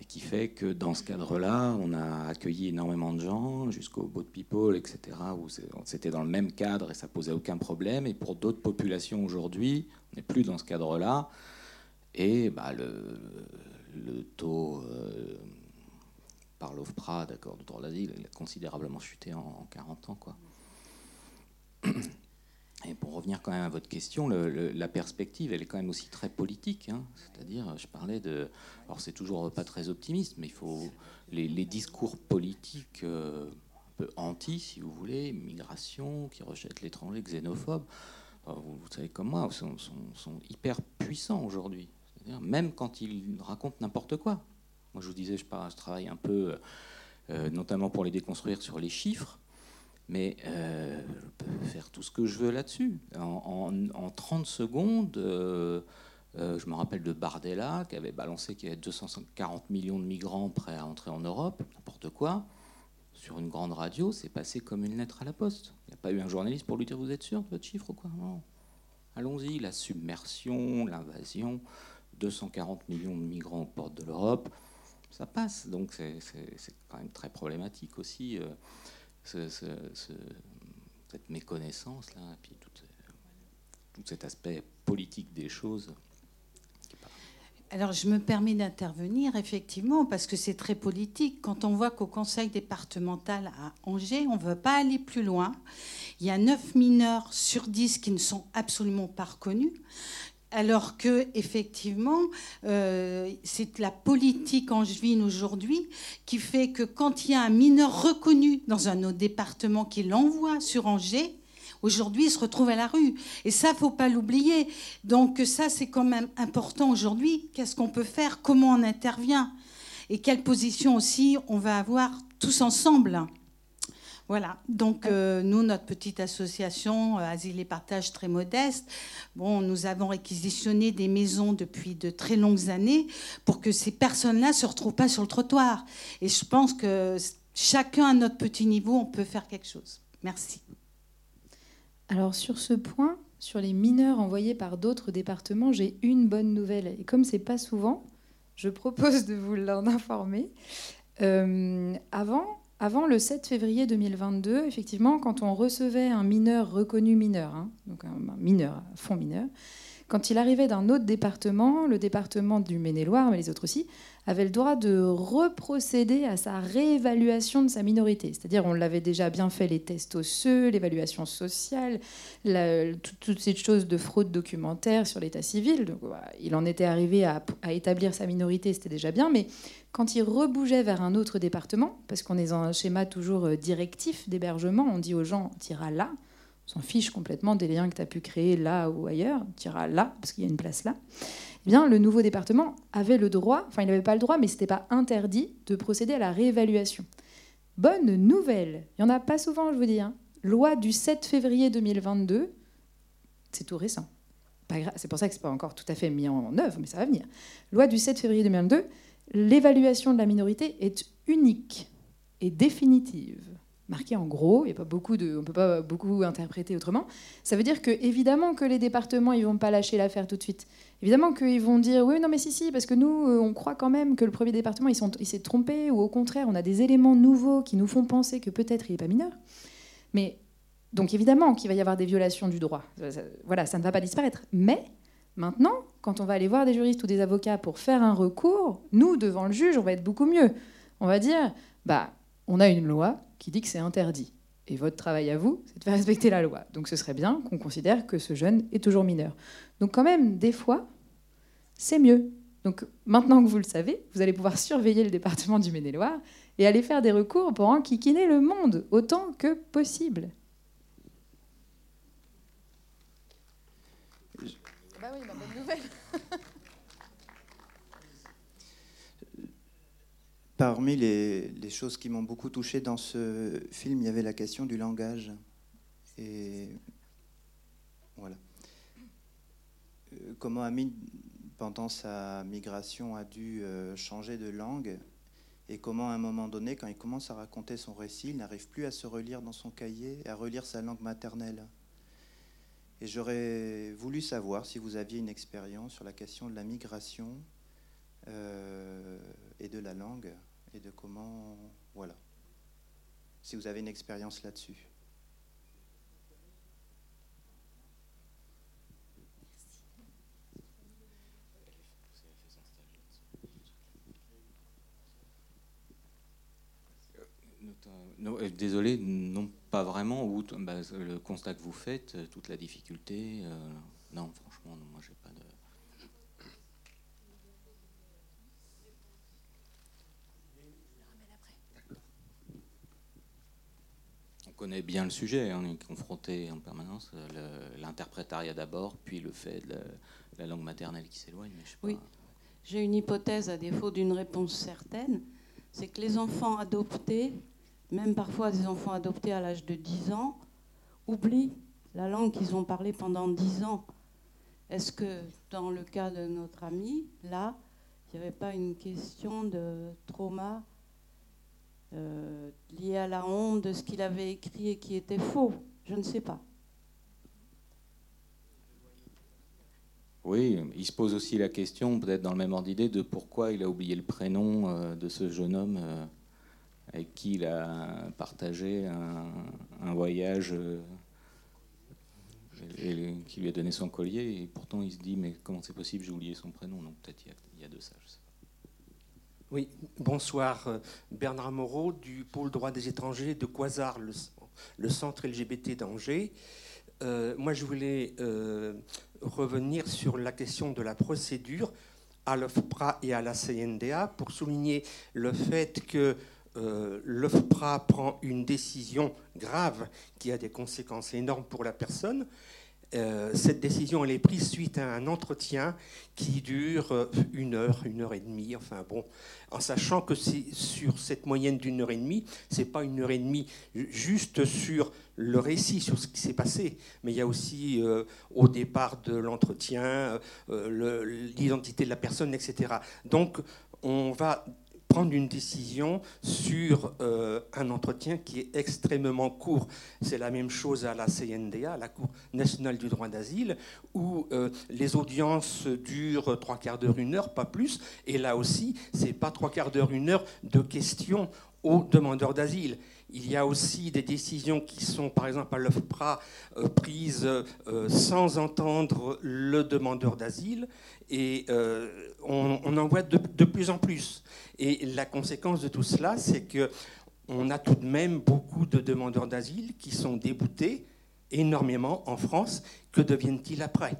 Et qui fait que dans ce cadre-là, on a accueilli énormément de gens, jusqu'au Boat People, etc., où c'était dans le même cadre et ça posait aucun problème. Et pour d'autres populations aujourd'hui, on n'est plus dans ce cadre-là. Et bah, le, le, taux euh, par l'OFPRA, d'accord, de droit d'asile, il a considérablement chuté en, en 40 ans. Quoi. Et pour revenir quand même à votre question, la perspective, elle est quand même aussi très politique. Hein. C'est-à-dire, je parlais de. Alors, c'est toujours pas très optimiste, mais il faut. Les, discours politiques euh, un peu anti, si vous voulez, migration, qui rejettent l'étranger, xénophobes, euh, vous, savez comme moi, sont, hyper puissants aujourd'hui. Même quand ils racontent n'importe quoi. Moi, je vous disais, je, travaille un peu, euh, notamment pour les déconstruire sur les chiffres mais euh, je peux faire tout ce que je veux là-dessus. En, 30 secondes, euh, euh, je me rappelle de Bardella qui avait balancé qu'il y avait 240 millions de migrants prêts à entrer en Europe, n'importe quoi. Sur une grande radio, c'est passé comme une lettre à la poste. Il n'y a pas eu un journaliste pour lui dire Vous êtes sûr de votre chiffre ou quoi? Non. Allons-y, la submersion, l'invasion, 240 millions de migrants aux portes de l'Europe, ça passe. Donc c'est quand même très problématique aussi cette méconnaissance-là, et puis tout, tout, cet aspect politique des choses. Alors, je me permets d'intervenir, effectivement, parce que c'est très politique. Quand on voit qu'au conseil départemental à Angers, on ne veut pas aller plus loin. Il y a 9 mineurs sur 10 qui ne sont absolument pas reconnus alors que effectivement, euh, c'est la politique angevine aujourd'hui qui fait que quand il y a un mineur reconnu dans un autre département qui l'envoie sur Angers, aujourd'hui il se retrouve à la rue. Et ça, faut pas l'oublier. Donc ça, c'est quand même important aujourd'hui. Qu'est-ce qu'on peut faire? Comment on intervient? Et quelle position aussi on va avoir tous ensemble? Voilà, donc euh, nous, notre petite association euh, Asile et Partage très modeste, bon, nous avons réquisitionné des maisons depuis de très longues années pour que ces personnes-là ne se retrouvent pas sur le trottoir. Et je pense que chacun à notre petit niveau, on peut faire quelque chose. Merci. Alors sur ce point, sur les mineurs envoyés par d'autres départements, j'ai une bonne nouvelle. Et comme c'est pas souvent, je propose de vous l'en informer. Euh, avant, avant le 7 février 2022, effectivement, quand on recevait un mineur reconnu mineur, hein, donc un mineur, un fonds mineur, quand il arrivait d'un autre département, le département du Maine-et-Loire, mais les autres aussi, avait le droit de reprocéder à sa réévaluation de sa minorité. C'est-à-dire, on l'avait déjà bien fait les tests osseux, l'évaluation sociale, toutes ces choses de fraude documentaire sur l'état civil. Donc, il en était arrivé à, établir sa minorité, c'était déjà bien, mais quand il rebougeait vers un autre département, parce qu'on est dans un schéma toujours euh, directif d'hébergement, on dit aux gens, t'iras là, s'en fiche complètement des liens que tu as pu créer là ou ailleurs, t'iras là, parce qu'il y a une place là. Eh bien, le nouveau département avait le droit, enfin il n'avait pas le droit, mais ce n'était pas interdit de procéder à la réévaluation. Bonne nouvelle, il n'y en a pas souvent, je vous dis. Hein. Loi du 7 février 2022, c'est tout récent. C'est pour ça que ce n'est pas encore tout à fait mis en œuvre, mais ça va venir. Loi du 7 février 2022, l'évaluation de la minorité est unique et définitive. Marquée en gros, il a pas beaucoup de, on ne peut pas beaucoup interpréter autrement. Ça veut dire que évidemment que les départements ils vont pas lâcher l'affaire tout de suite. Évidemment qu'ils vont dire oui non mais si si parce que nous euh, on croit quand même que le premier département il s'est trompé ou au contraire on a des éléments nouveaux qui nous font penser que peut-être il n'est pas mineur. Mais donc évidemment qu'il va y avoir des violations du droit. Voilà ça ne va pas disparaître. Mais Maintenant, quand on va aller voir des juristes ou des avocats pour faire un recours, nous, devant le juge, on va être beaucoup mieux. On va dire, bah, on a une loi qui dit que c'est interdit. Et votre travail à vous, c'est de faire respecter la loi. Donc ce serait bien qu'on considère que ce jeune est toujours mineur. Donc quand même, des fois, c'est mieux. Donc maintenant que vous le savez, vous allez pouvoir surveiller le département du Maine-et-Loire et aller faire des recours pour enquiquiner le monde autant que possible. Parmi les, choses qui m'ont beaucoup touché dans ce film, il y avait la question du langage. Et voilà. Euh, comment Amine, pendant sa migration, a dû euh, changer de langue et comment à un moment donné, quand il commence à raconter son récit, il n'arrive plus à se relire dans son cahier, à relire sa langue maternelle. Et j'aurais voulu savoir si vous aviez une expérience sur la question de la migration euh, et de la langue et de comment, voilà, si vous avez une expérience là-dessus. Euh, désolé, non, pas vraiment. Ou bah, le constat que vous faites, euh, toute la difficulté. Euh, non, franchement, moi, j'ai pas de. On connaît bien le sujet, on est confronté en permanence. L'interprétariat d'abord, puis le fait de la, langue maternelle qui s'éloigne. Oui, j'ai une hypothèse à défaut d'une réponse certaine c'est que les enfants adoptés même parfois des enfants adoptés à l'âge de 10 ans, oublient la langue qu'ils ont parlée pendant 10 ans. Est-ce que dans le cas de notre ami, là, il n'y avait pas une question de trauma euh, lié à la honte de ce qu'il avait écrit et qui était faux Je ne sais pas. Oui, il se pose aussi la question, peut-être dans le même ordre d'idée, de pourquoi il a oublié le prénom euh, de ce jeune homme. Euh, avec qui il a partagé un, voyage et, qui lui a donné son collier. Et pourtant, il se dit Mais comment c'est possible J'ai oublié son prénom. Donc, peut-être il y, a de ça. Oui, bonsoir. Euh, Bernard Moreau du pôle droit des étrangers de Quasar, le, centre LGBT d'Angers. Euh, moi, je voulais revenir sur la question de la procédure à l'OFPRA et à la CNDA pour souligner le fait que euh, l'OFPRA prend une décision grave qui a des conséquences énormes pour la personne. Euh, cette décision, elle est prise suite à un entretien qui dure euh, une heure, une heure et demie. Enfin bon, en sachant que c'est sur cette moyenne d'une heure et demie, c'est pas une heure et demie juste sur le récit, sur ce qui s'est passé, mais il y a aussi au départ de l'entretien l'identité de la personne, etc. Donc on va prendre une décision sur euh, un entretien qui est extrêmement court. C'est la même chose à la CNDA, la Cour nationale du droit d'asile, où euh, les audiences durent trois quarts d'heure, une heure, pas plus. Et là aussi, c'est pas trois quarts d'heure, une heure de questions aux demandeurs d'asile. Il y a aussi des décisions qui sont, par exemple, à l'OFPRA, euh, prises euh, sans entendre le demandeur d'asile, et euh, on, en voit de, plus en plus. Et la conséquence de tout cela, c'est que on a tout de même beaucoup de demandeurs d'asile qui sont déboutés énormément en France. Que deviennent-ils après?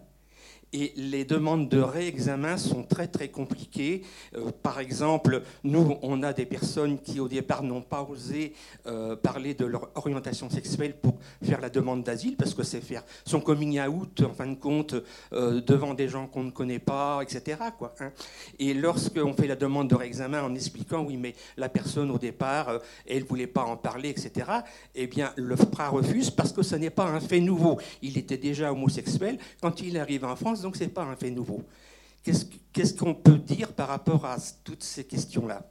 Et les demandes de réexamen sont très très compliquées. Euh, par exemple, nous, on a des personnes qui au départ n'ont pas osé euh, parler de leur orientation sexuelle pour faire la demande d'asile, parce que c'est faire son coming out, en fin de compte, euh, devant des gens qu'on ne connaît pas, etc. Hein. Et lorsqu'on fait la demande de réexamen en expliquant, oui, mais la personne au départ, elle ne voulait pas en parler, etc., eh bien, le FPRA refuse parce que ce n'est pas un fait nouveau. Il était déjà homosexuel. Quand il arrive en France, donc ce n'est pas un fait nouveau. Qu'est-ce qu'on peut dire par rapport à toutes ces questions-là?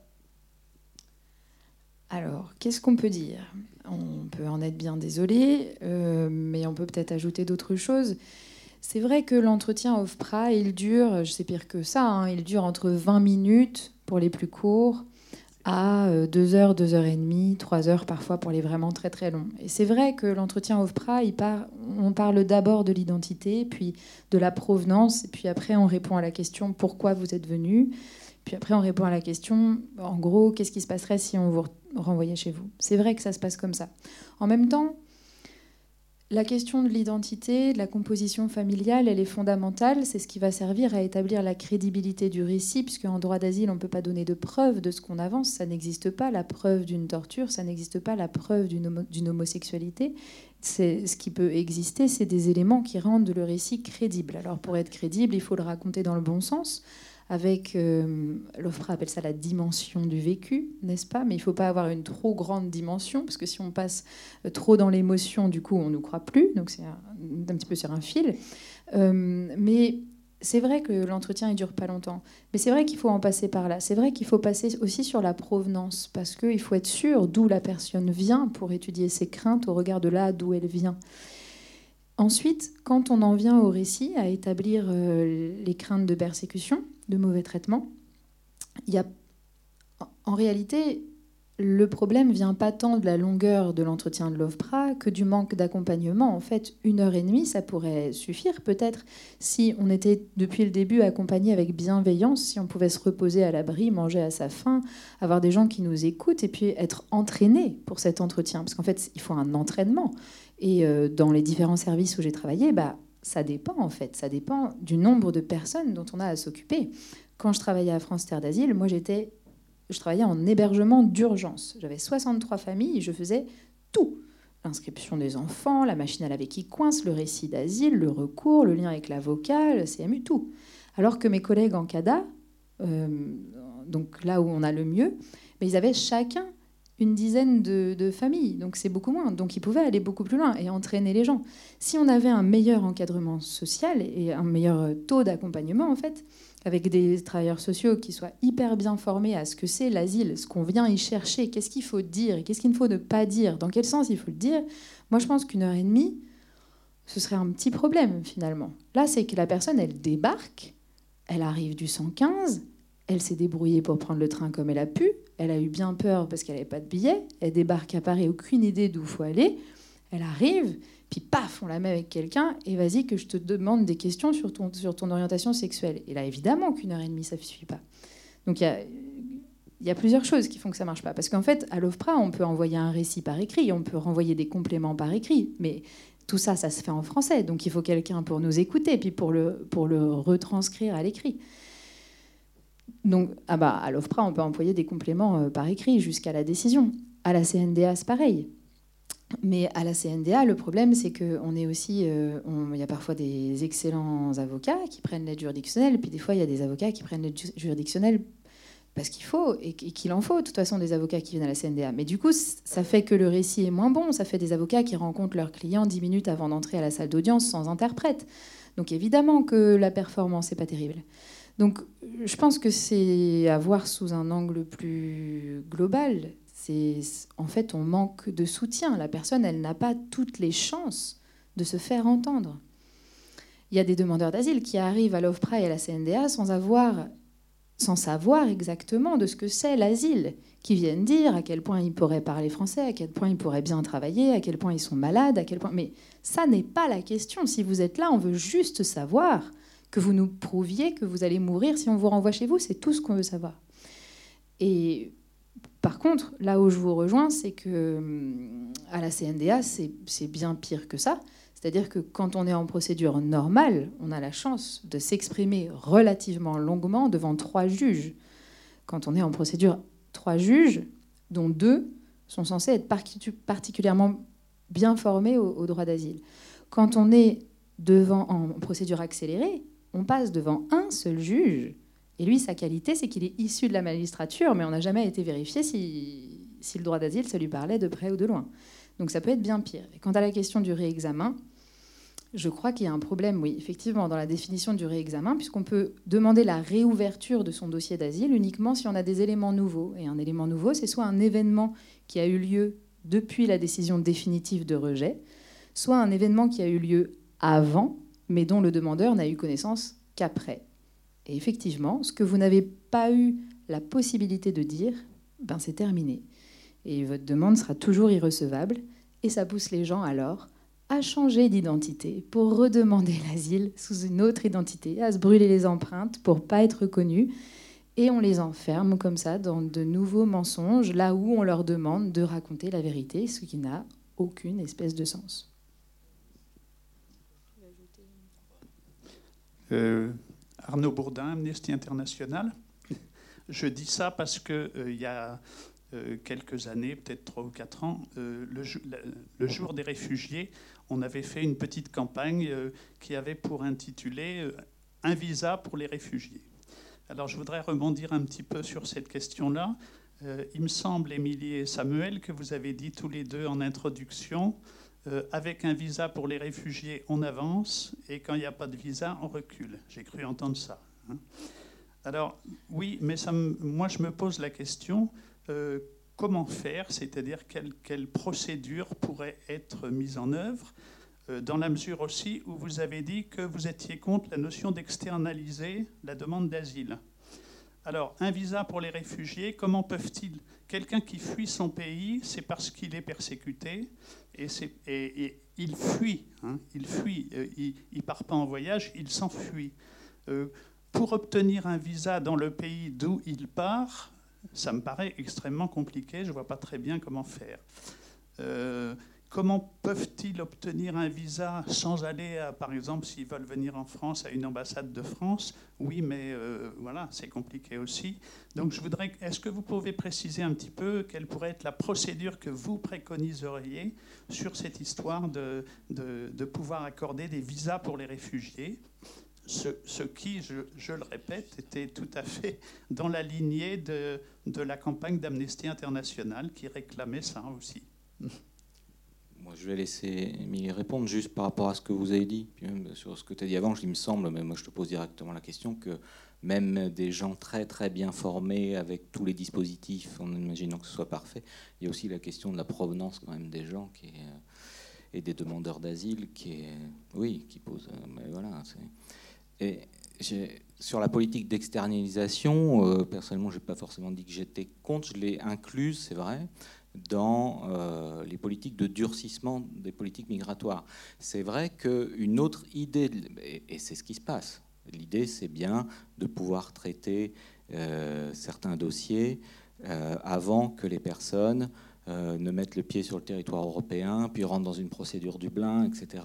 Alors, qu'est-ce qu'on peut dire? On peut en être bien désolé, euh, mais on peut peut-être ajouter d'autres choses. C'est vrai que l'entretien OFPRA, il dure, je sais pire que ça, hein, il dure entre 20 minutes pour les plus courts à 2 euh, heures, 2 heures et demie, 3 heures parfois pour les vraiment très très longs. Et c'est vrai que l'entretien OFPRA, il on parle d'abord de l'identité, puis de la provenance, puis après on répond à la question pourquoi vous êtes venu, puis après on répond à la question en gros qu'est-ce qui se passerait si on vous renvoyait chez vous? C'est vrai que ça se passe comme ça. En même temps, la question de l'identité, de la composition familiale, elle est fondamentale. C'est ce qui va servir à établir la crédibilité du récit, puisque en droit d'asile, on ne peut pas donner de preuve de ce qu'on avance. Ça n'existe pas, la preuve d'une torture, ça n'existe pas, la preuve d'une homosexualité. Ce qui peut exister, c'est des éléments qui rendent le récit crédible. Alors pour être crédible, il faut le raconter dans le bon sens avec, euh, l'OFRA appelle ça la dimension du vécu, n'est-ce pas? Mais il ne faut pas avoir une trop grande dimension, parce que si on passe euh, trop dans l'émotion, du coup, on ne nous croit plus, donc c'est un, petit peu sur un fil. Euh, mais c'est vrai que l'entretien ne dure pas longtemps, mais c'est vrai qu'il faut en passer par là. C'est vrai qu'il faut passer aussi sur la provenance, parce qu'il faut être sûr d'où la personne vient pour étudier ses craintes au regard de là d'où elle vient. Ensuite, quand on en vient au récit, à établir euh, les craintes de persécution, de mauvais traitement, il y a, en réalité, le problème vient pas tant de la longueur de l'entretien de l'OFPRA que du manque d'accompagnement. En fait, une heure et demie, ça pourrait suffire peut-être si on était depuis le début accompagné avec bienveillance, si on pouvait se reposer à l'abri, manger à sa faim, avoir des gens qui nous écoutent et puis être entraîné pour cet entretien. Parce qu'en fait, il faut un entraînement. Et euh, dans les différents services où j'ai travaillé, bah, ça dépend en fait. Ça dépend du nombre de personnes dont on a à s'occuper. Quand je travaillais à France Terre d'Asile, moi j'étais je travaillais en hébergement d'urgence. J'avais 63 familles je faisais tout. L'inscription des enfants, la machine à laver qui coince, le récit d'asile, le recours, le lien avec l'avocat, le CMU, tout. Alors que mes collègues en CADA, euh, donc là où on a le mieux, mais ils avaient chacun une dizaine de, familles, donc c'est beaucoup moins. Donc ils pouvaient aller beaucoup plus loin et entraîner les gens. Si on avait un meilleur encadrement social et un meilleur taux d'accompagnement, en fait, avec des travailleurs sociaux qui soient hyper bien formés à ce que c'est l'asile, ce qu'on vient y chercher, qu'est-ce qu'il faut dire qu'est-ce qu'il ne faut ne pas dire, dans quel sens il faut le dire, moi je pense qu'une heure et demie, ce serait un petit problème finalement. Là, c'est que la personne, elle débarque, elle arrive du 115, elle s'est débrouillée pour prendre le train comme elle a pu, elle a eu bien peur parce qu'elle n'avait pas de billet, elle débarque à Paris, aucune idée d'où faut aller, elle arrive, puis paf, on la met avec quelqu'un, et vas-y que je te demande des questions sur ton, sur ton orientation sexuelle. Et là, évidemment qu'une heure et demie, ça ne suffit pas. Donc il y a, plusieurs choses qui font que ça marche pas. Parce qu'en fait, à l'OFPRA, on peut envoyer un récit par écrit, on peut renvoyer des compléments par écrit, mais tout ça, ça se fait en français. Donc il faut quelqu'un pour nous écouter, puis pour le, pour le retranscrire à l'écrit. Donc, ah bah, à l'OFPRA, on peut envoyer des compléments euh, par écrit jusqu'à la décision. À la CNDA, c'est pareil. Mais à la CNDA, le problème, c'est qu'il est aussi, euh, il y a parfois des excellents avocats qui prennent l'aide juridictionnelle, puis des fois, il y a des avocats qui prennent l'aide juridictionnelle parce qu'il faut et qu'il en faut, de toute façon, des avocats qui viennent à la CNDA. Mais du coup, ça fait que le récit est moins bon. Ça fait des avocats qui rencontrent leurs clients dix minutes avant d'entrer à la salle d'audience sans interprète. Donc évidemment que la performance n'est pas terrible. Donc je pense que c'est à voir sous un angle plus global en fait on manque de soutien. La personne, elle n'a pas toutes les chances de se faire entendre. Il y a des demandeurs d'asile qui arrivent à l'OFPRA et à la CNDA sans avoir, sans savoir exactement de ce que c'est l'asile, qui viennent dire à quel point ils pourraient parler français, à quel point ils pourraient bien travailler, à quel point ils sont malades, à quel point. Mais ça n'est pas la question. Si vous êtes là, on veut juste savoir que vous nous prouviez que vous allez mourir si on vous renvoie chez vous. C'est tout ce qu'on veut savoir. Et par contre, là où je vous rejoins, c'est que hum, à la CNDA, c'est bien pire que ça. C'est-à-dire que quand on est en procédure normale, on a la chance de s'exprimer relativement longuement devant trois juges. Quand on est en procédure, trois juges, dont deux sont censés être particulièrement bien formés au, droit d'asile. Quand on est devant en procédure accélérée, on passe devant un seul juge et lui, sa qualité, c'est qu'il est issu de la magistrature, mais on n'a jamais été vérifié si, le droit d'asile, ça lui parlait de près ou de loin. Donc ça peut être bien pire. Et quant à la question du réexamen, je crois qu'il y a un problème, oui, effectivement, dans la définition du réexamen, puisqu'on peut demander la réouverture de son dossier d'asile uniquement si on a des éléments nouveaux. Et un élément nouveau, c'est soit un événement qui a eu lieu depuis la décision définitive de rejet, soit un événement qui a eu lieu avant, mais dont le demandeur n'a eu connaissance qu'après. Et effectivement, ce que vous n'avez pas eu la possibilité de dire, ben c'est terminé. Et votre demande sera toujours irrecevable. Et ça pousse les gens alors à changer d'identité pour redemander l'asile sous une autre identité, à se brûler les empreintes pour pas être reconnus. Et on les enferme comme ça dans de nouveaux mensonges, là où on leur demande de raconter la vérité, ce qui n'a aucune espèce de sens. Euh, Arnaud Bourdin, Amnesty International. Je dis ça parce qu'il euh, y a euh, quelques années, peut-être trois ou quatre ans, euh, le, jour des réfugiés, on avait fait une petite campagne qui avait pour intitulé Un visa pour les réfugiés. Alors je voudrais rebondir un petit peu sur cette question-là. il me semble, Émilie et Samuel, que vous avez dit tous les deux en introduction euh, avec un visa pour les réfugiés, on avance, et quand il n'y a pas de visa, on recule. J'ai cru entendre ça. hein. Alors, oui, mais moi, je me pose la question, euh, comment faire, c'est-à-dire quelle, quelle procédure pourrait être mise en œuvre, euh, dans la mesure aussi où vous avez dit que vous étiez contre la notion d'externaliser la demande d'asile. Alors, un visa pour les réfugiés, comment peuvent-ils Quelqu'un qui fuit son pays, c'est parce qu'il est persécuté et, il fuit. hein, il fuit. euh, il ne part pas en voyage, il s'enfuit. Euh, pour obtenir un visa dans le pays d'où il part, ça me paraît extrêmement compliqué. Je ne vois pas très bien comment faire. Euh, comment peuvent-ils obtenir un visa sans aller, par exemple, s'ils veulent venir en France, à une ambassade de France? Oui, mais euh, voilà, c'est compliqué aussi. Donc, je voudrais. Est-ce que vous pouvez préciser un petit peu quelle pourrait être la procédure que vous préconiseriez sur cette histoire de, de, pouvoir accorder des visas pour les réfugiés? Ce, qui, je, je le répète, était tout à fait dans la lignée de, de la campagne d'Amnesty International qui réclamait ça aussi. Je vais laisser Émilie répondre juste par rapport à ce que vous avez dit, sur ce que tu as dit avant. Il me semble, mais moi je te pose directement la question, que même des gens très très bien formés avec tous les dispositifs, en imaginant que ce soit parfait, il y a aussi la question de la provenance quand même des gens euh, et des demandeurs d'asile qui est, oui, qui pose. euh, Mais voilà. Et sur la politique d'externalisation, euh, personnellement, j'ai pas forcément dit que j'étais contre. Je l'ai incluse, c'est vrai dans euh, les politiques de durcissement des politiques migratoires. C'est vrai qu'une autre idée, et, c'est ce qui se passe, l'idée c'est bien de pouvoir traiter euh, certains dossiers euh, avant que les personnes ne mettent le pied sur le territoire européen, puis rentrent dans une procédure Dublin, etc.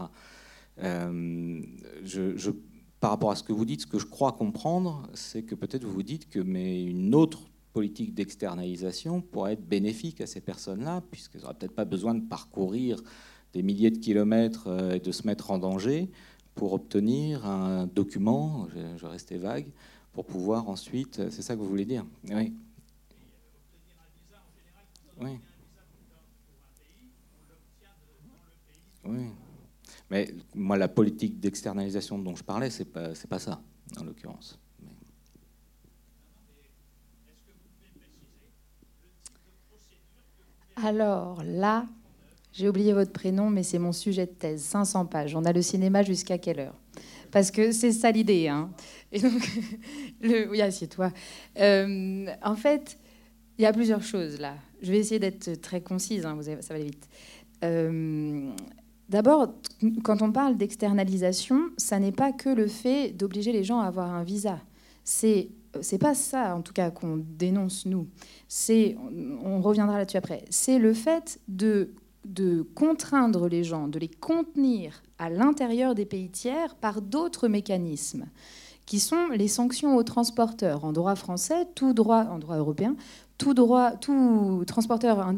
Par rapport à ce que vous dites, ce que je crois comprendre, c'est que peut-être vous vous dites que mais une autre politique d'externalisation pourrait être bénéfique à ces personnes-là, puisqu'elles n'auraient peut-être pas besoin de parcourir des milliers de kilomètres euh, et de se mettre en danger pour obtenir un document, je, restais vague, pour pouvoir ensuite... C'est ça que vous voulez dire? Oui. Oui. Oui. Mais moi, la politique d'externalisation dont je parlais, c'est pas, pas ça, en l'occurrence. Alors là, j'ai oublié votre prénom, mais c'est mon sujet de thèse, 500 pages. On a le cinéma jusqu'à quelle heure? Parce que c'est ça l'idée. Hein. Et donc, le... oui, assieds-toi. Euh, en fait, il y a plusieurs choses là. Je vais essayer d'être très concise, hein, vous avez- ça va aller vite. Euh, D'abord, quand on parle d'externalisation, ça n'est pas que le fait d'obliger les gens à avoir un visa. C'est c'est pas ça, en tout cas, qu'on dénonce nous. C'est, on reviendra là-dessus après. C'est le fait de de contraindre les gens, de les contenir à l'intérieur des pays tiers par d'autres mécanismes, qui sont les sanctions aux transporteurs. En droit français, tout droit, en droit européen, tout droit, tout transporteur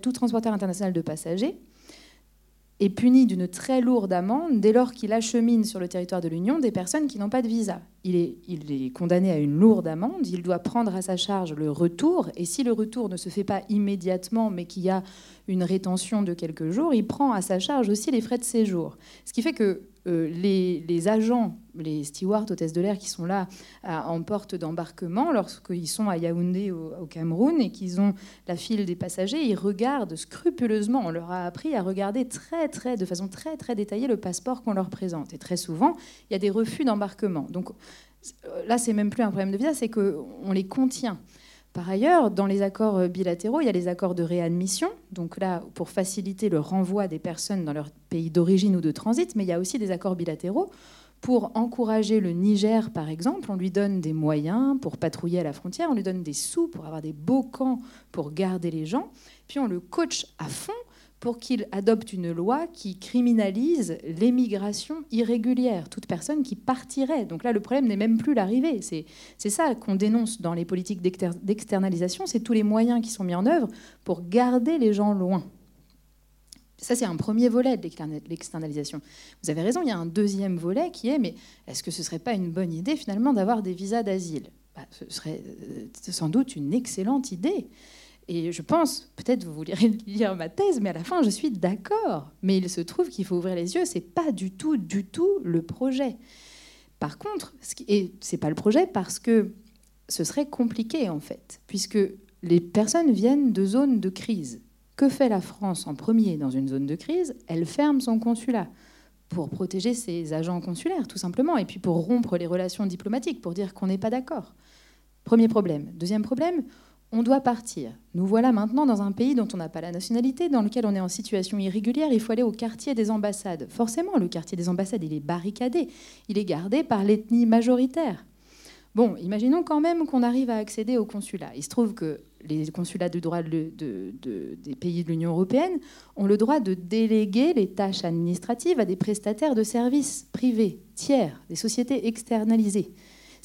tout transporteur international de passagers est puni d'une très lourde amende dès lors qu'il achemine sur le territoire de l'Union des personnes qui n'ont pas de visa. Il est, il est condamné à une lourde amende, il doit prendre à sa charge le retour, et si le retour ne se fait pas immédiatement, mais qu'il y a une rétention de quelques jours, il prend à sa charge aussi les frais de séjour. Ce qui fait que euh, les, agents, les stewards, hôtesses de l'air qui sont là en porte d'embarquement, lorsqu'ils sont à Yaoundé au, au Cameroun et qu'ils ont la file des passagers, ils regardent scrupuleusement. On leur a appris à regarder très, très, de façon très, très détaillée le passeport qu'on leur présente. Et très souvent, il y a des refus d'embarquement. Donc euh, là, c'est même plus un problème de visa, c'est qu'on les contient. Par ailleurs, dans les accords euh, bilatéraux, il y a les accords de réadmission, donc là, pour faciliter le renvoi des personnes dans leur pays d'origine ou de transit, mais il y a aussi des accords bilatéraux pour encourager le Niger, par exemple. On lui donne des moyens pour patrouiller à la frontière, on lui donne des sous pour avoir des beaux camps pour garder les gens, puis on le coach à fond pour qu'il adopte une loi qui criminalise l'émigration irrégulière, toute personne qui partirait. Donc là, le problème n'est même plus l'arrivée. C'est ça qu'on dénonce dans les politiques d'exter- d'externalisation, c'est tous les moyens qui sont mis en œuvre pour garder les gens loin. Ça, c'est un premier volet de l'externa- l'externalisation. Vous avez raison, il y a un deuxième volet qui est, mais est-ce que ce ne serait pas une bonne idée finalement d'avoir des visas d'asile? Bah, Ce serait euh, sans doute une excellente idée. Et je pense, peut-être vous voulez lire ma thèse, mais à la fin, je suis d'accord. Mais il se trouve qu'il faut ouvrir les yeux, c'est pas du tout, du tout le projet. Par contre, et c'est pas le projet parce que ce serait compliqué en fait, puisque les personnes viennent de zones de crise. Que fait la France en premier dans une zone de crise? Elle ferme son consulat pour protéger ses agents consulaires, tout simplement, et puis pour rompre les relations diplomatiques, pour dire qu'on n'est pas d'accord. Premier problème. Deuxième problème, on doit partir. Nous voilà maintenant dans un pays dont on n'a pas la nationalité, dans lequel on est en situation irrégulière. Il faut aller au quartier des ambassades. Forcément, le quartier des ambassades, il est barricadé. Il est gardé par l'ethnie majoritaire. Bon, imaginons quand même qu'on arrive à accéder au consulat. Il se trouve que les consulats de droit des pays de l'Union européenne ont le droit de déléguer les tâches administratives à des prestataires de services privés, tiers, des sociétés externalisées.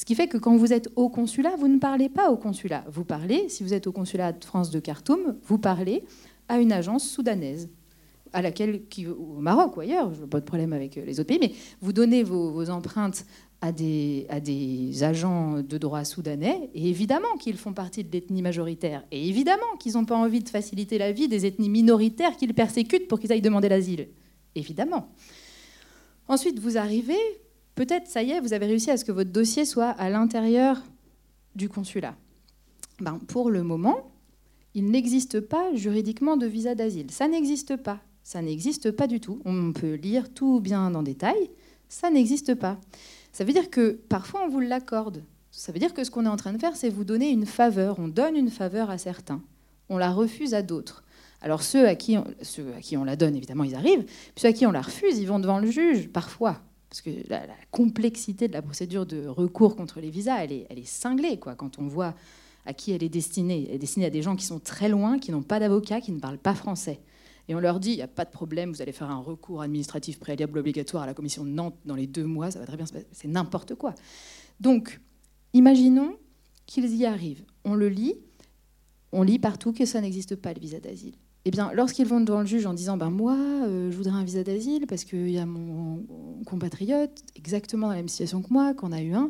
Ce qui fait que quand vous êtes au consulat, vous ne parlez pas au consulat. Vous parlez, si vous êtes au consulat de France de Khartoum, vous parlez à une agence soudanaise, à laquelle, au Maroc ou ailleurs, je n'ai pas de problème avec les autres pays, mais vous donnez vos, empreintes à des, à des, agents de droit soudanais, et évidemment qu'ils font partie de l'ethnie majoritaire, et évidemment qu'ils n'ont pas envie de faciliter la vie des ethnies minoritaires qu'ils persécutent pour qu'ils aillent demander l'asile. Évidemment. Ensuite, vous arrivez, peut-être, ça y est, vous avez réussi à ce que votre dossier soit à l'intérieur du consulat. Ben, pour le moment, il n'existe pas juridiquement de visa d'asile. Ça n'existe pas. Ça n'existe pas du tout. On peut lire tout bien en détail. Ça n'existe pas. Ça veut dire que parfois on vous l'accorde. Ça veut dire que ce qu'on est en train de faire, c'est vous donner une faveur. On donne une faveur à certains. On la refuse à d'autres. Alors ceux à qui on, ceux à qui on la donne, évidemment, ils arrivent. Puis ceux à qui on la refuse, ils vont devant le juge, parfois parce que la, complexité de la procédure de recours contre les visas, elle est, cinglée, quoi, quand on voit à qui elle est destinée. Elle est destinée à des gens qui sont très loin, qui n'ont pas d'avocat, qui ne parlent pas français. Et on leur dit, il n'y a pas de problème, vous allez faire un recours administratif préalable obligatoire à la commission de Nantes dans les deux mois, ça va très bien se passer. C'est n'importe quoi. Donc, imaginons qu'ils y arrivent. On le lit, on lit partout que ça n'existe pas, le visa d'asile eh bien, lorsqu'ils vont devant le juge en disant ben moi, euh, je voudrais un visa d'asile parce qu'il y a mon compatriote exactement dans la même situation que moi, qu'on a eu un,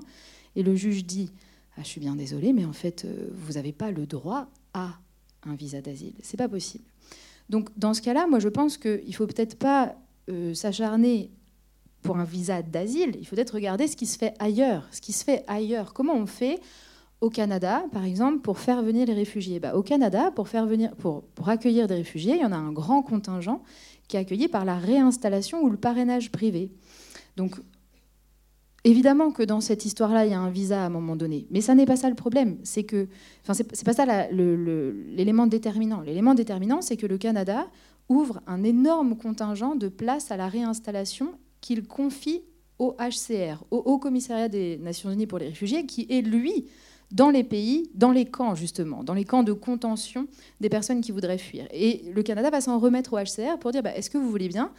et le juge dit ah, je suis bien désolé, mais en fait, euh, vous n'avez pas le droit à un visa d'asile. C'est pas possible. Donc, dans ce cas-là, moi, je pense qu'il ne faut peut-être pas euh, s'acharner pour un visa d'asile. Il faut peut-être regarder ce qui se fait ailleurs. Ce qui se fait ailleurs. Comment on fait au Canada, par exemple, pour faire venir les réfugiés bah, Au Canada, pour, faire venir, pour, accueillir des réfugiés, il y en a un grand contingent qui est accueilli par la réinstallation ou le parrainage privé. Donc, évidemment que dans cette histoire-là, il y a un visa à un moment donné. Mais ça n'est pas ça le problème. C'est que, enfin, c'est pas ça l'élément déterminant. L'élément déterminant, c'est que le Canada ouvre un énorme contingent de places à la réinstallation qu'il confie au HCR, au Haut Commissariat des Nations Unies pour les réfugiés, qui est lui dans les pays, dans les camps justement, dans les camps de contention des personnes qui voudraient fuir. Et le Canada va s'en remettre au HCR pour dire bah, est-ce que vous voulez bien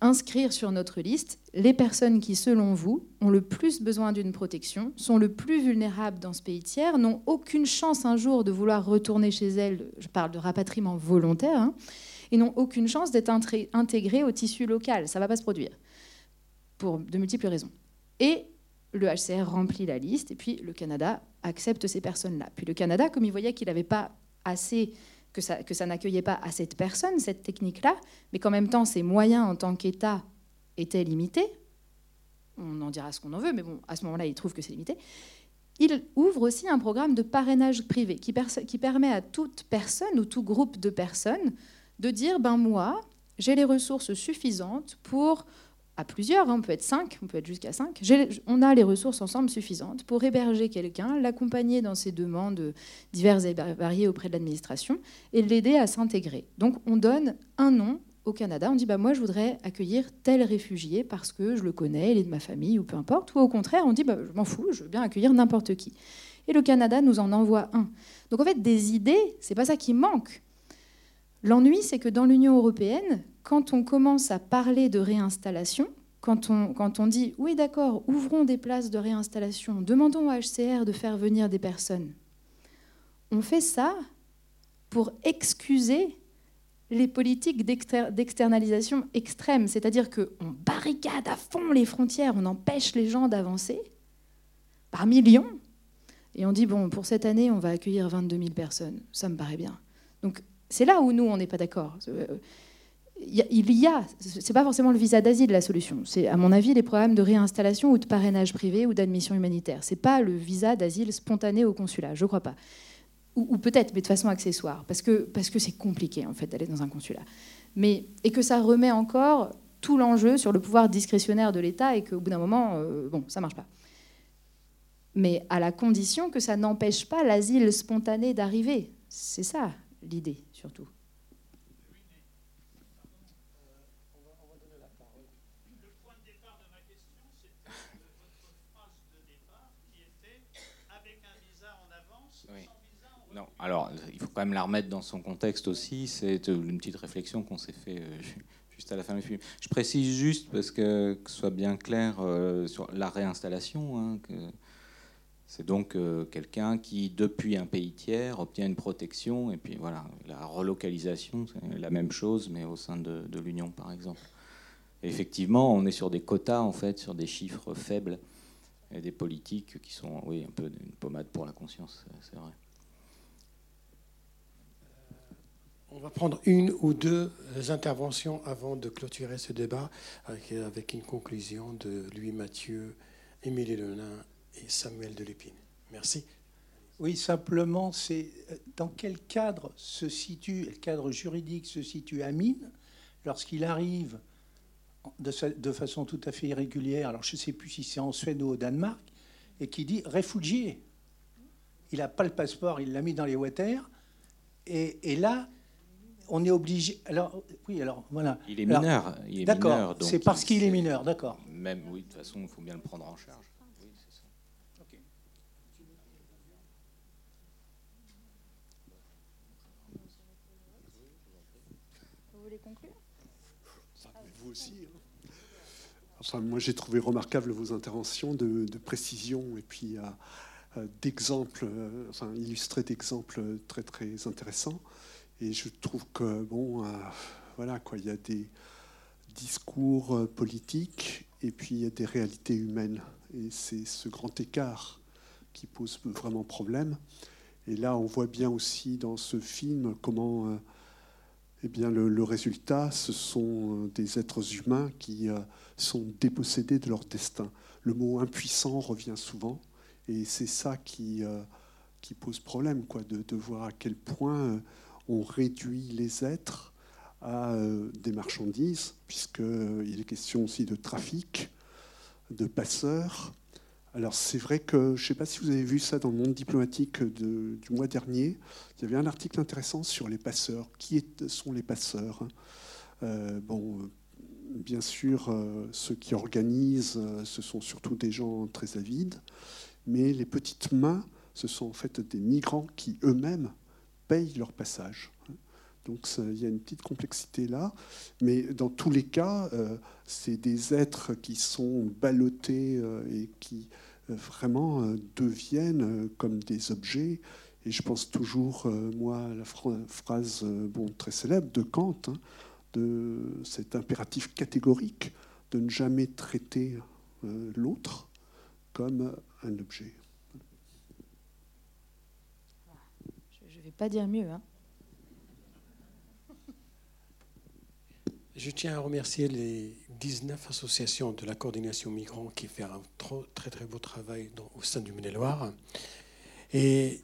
inscrire sur notre liste les personnes qui, selon vous, ont le plus besoin d'une protection, sont le plus vulnérables dans ce pays tiers, n'ont aucune chance un jour de vouloir retourner chez elles, je parle de rapatriement volontaire, hein, et n'ont aucune chance d'être intégrés au tissu local. Ça ne va pas se produire, pour de multiples raisons. Et le HCR remplit la liste, et puis le Canada accepte ces personnes-là. Puis le Canada, comme il voyait qu'il n'avait pas assez, que ça, n'accueillait pas assez de personnes, cette technique-là, mais qu'en même temps, ses moyens en tant qu'État étaient limités, on en dira ce qu'on en veut, mais bon, à ce moment-là, il trouve que c'est limité, il ouvre aussi un programme de parrainage privé qui, qui permet à toute personne ou tout groupe de personnes de dire, ben moi, j'ai les ressources suffisantes pour plusieurs, hein, on peut être cinq, on peut être jusqu'à cinq, on a les ressources ensemble suffisantes pour héberger quelqu'un, l'accompagner dans ses demandes diverses et variées auprès de l'administration et l'aider à s'intégrer. Donc on donne un nom au Canada, on dit bah moi je voudrais accueillir tel réfugié parce que je le connais, il est de ma famille ou peu importe, ou au contraire on dit bah, je m'en fous, je veux bien accueillir n'importe qui. Et le Canada nous en envoie un. Donc en fait des idées, c'est pas ça qui manque. L'ennui, c'est que dans l'Union européenne, quand on commence à parler de réinstallation, quand on, quand on dit oui d'accord, ouvrons des places de réinstallation, demandons au HCR de faire venir des personnes, on fait ça pour excuser les politiques d'externalisation extrême, c'est-à-dire qu'on barricade à fond les frontières, on empêche les gens d'avancer par millions, et on dit, bon, pour cette année, on va accueillir 22 000 personnes. Ça me paraît bien. Donc c'est là où nous, on n'est pas d'accord. Il y a, c'est pas forcément le visa d'asile la solution. C'est, à mon avis, les programmes de réinstallation ou de parrainage privé ou d'admission humanitaire. C'est pas le visa d'asile spontané au consulat, je crois pas. Ou, peut-être, mais de façon accessoire, parce que parce que c'est compliqué en fait d'aller dans un consulat. Mais et que ça remet encore tout l'enjeu sur le pouvoir discrétionnaire de l'État et qu'au bout d'un moment, euh, bon, ça marche pas. Mais à la condition que ça n'empêche pas l'asile spontané d'arriver. C'est ça l'idée surtout. Non, alors il faut quand même la remettre dans son contexte aussi. C'est une petite réflexion qu'on s'est fait euh, juste à la fin du film. Je précise juste parce que, que ce soit bien clair euh, sur la réinstallation. Hein, c'est donc euh, quelqu'un qui, depuis un pays tiers, obtient une protection. Et puis voilà, la relocalisation, c'est la même chose, mais au sein de, l'Union, par exemple. effectivement, on est sur des quotas, en fait, sur des chiffres faibles et des politiques qui sont, oui, un peu une pommade pour la conscience, c'est vrai. On va prendre une ou deux interventions avant de clôturer ce débat avec, une conclusion de Louis Mathieu, Émilie Lenain et Samuel Delépine. Merci. Oui, simplement, c'est euh, dans quel cadre se situe, le cadre juridique se situe Amine lorsqu'il arrive de, façon tout à fait irrégulière, alors je ne sais plus si c'est en Suède ou au Danemark, et qui dit réfugié. Il n'a pas le passeport, il l'a mis dans les water, et, là, on est obligé. Alors, oui, alors voilà. Il est mineur. D'accord, c'est parce qu'il est mineur, d'accord. Même, oui, de toute façon, il faut bien le prendre en charge. vous aussi. Hein. Enfin, moi, j'ai trouvé remarquable vos interventions de, précision et puis euh, euh, d'exemples, euh, enfin, illustrés d'exemples très très intéressants. Et je trouve que bon, voilà quoi, il y a des discours politiques et puis il y a des réalités humaines. Et c'est ce grand écart qui pose vraiment problème. Et là, on voit bien aussi dans ce film comment eh bien, le, résultat, ce sont euh, des êtres humains qui euh, sont dépossédés de leur destin. Le mot impuissant revient souvent, et c'est ça qui, euh, pose problème, quoi, de voir à quel point on réduit les êtres à des marchandises, puisqu'il est question aussi de trafic, de passeurs, alors c'est vrai que je ne sais pas si vous avez vu ça dans le monde diplomatique du mois dernier. Il y avait un article intéressant sur les passeurs. Qui sont les passeurs euh, Bon, bien sûr, euh, ceux qui organisent, euh, ce sont surtout des gens très avides, mais les petites mains, ce sont en fait des migrants qui eux-mêmes payent leur passage. Donc il y a une petite complexité là, mais dans tous les cas, euh, c'est des êtres qui sont ballottés euh, et qui euh, vraiment deviennent comme des objets. Et je pense toujours, moi, à la phrase bon, très célèbre de Kant, hein, de cet impératif catégorique de ne jamais traiter l'autre comme un objet. Je ne vais dire mieux. Hein. Je tiens à remercier les 19 associations de la coordination migrants qui font un très très beau travail au sein du Maine-et-Loire. Et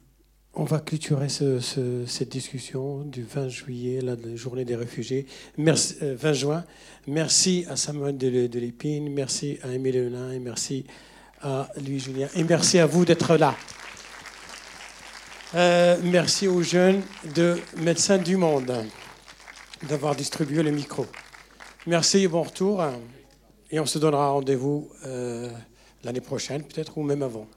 on va clôturer cette discussion du 20 juillet, la, journée des réfugiés. Merci, 20 euh, juin. Merci à Samuel de, Lépine, merci à Émile et merci à Louis Julien. Et merci à vous d'être là. Euh, merci aux jeunes de Médecins du Monde d'avoir distribué le micro. Merci et bon retour. Et on se donnera rendez-vous euh, l'année prochaine, peut-être, ou même avant.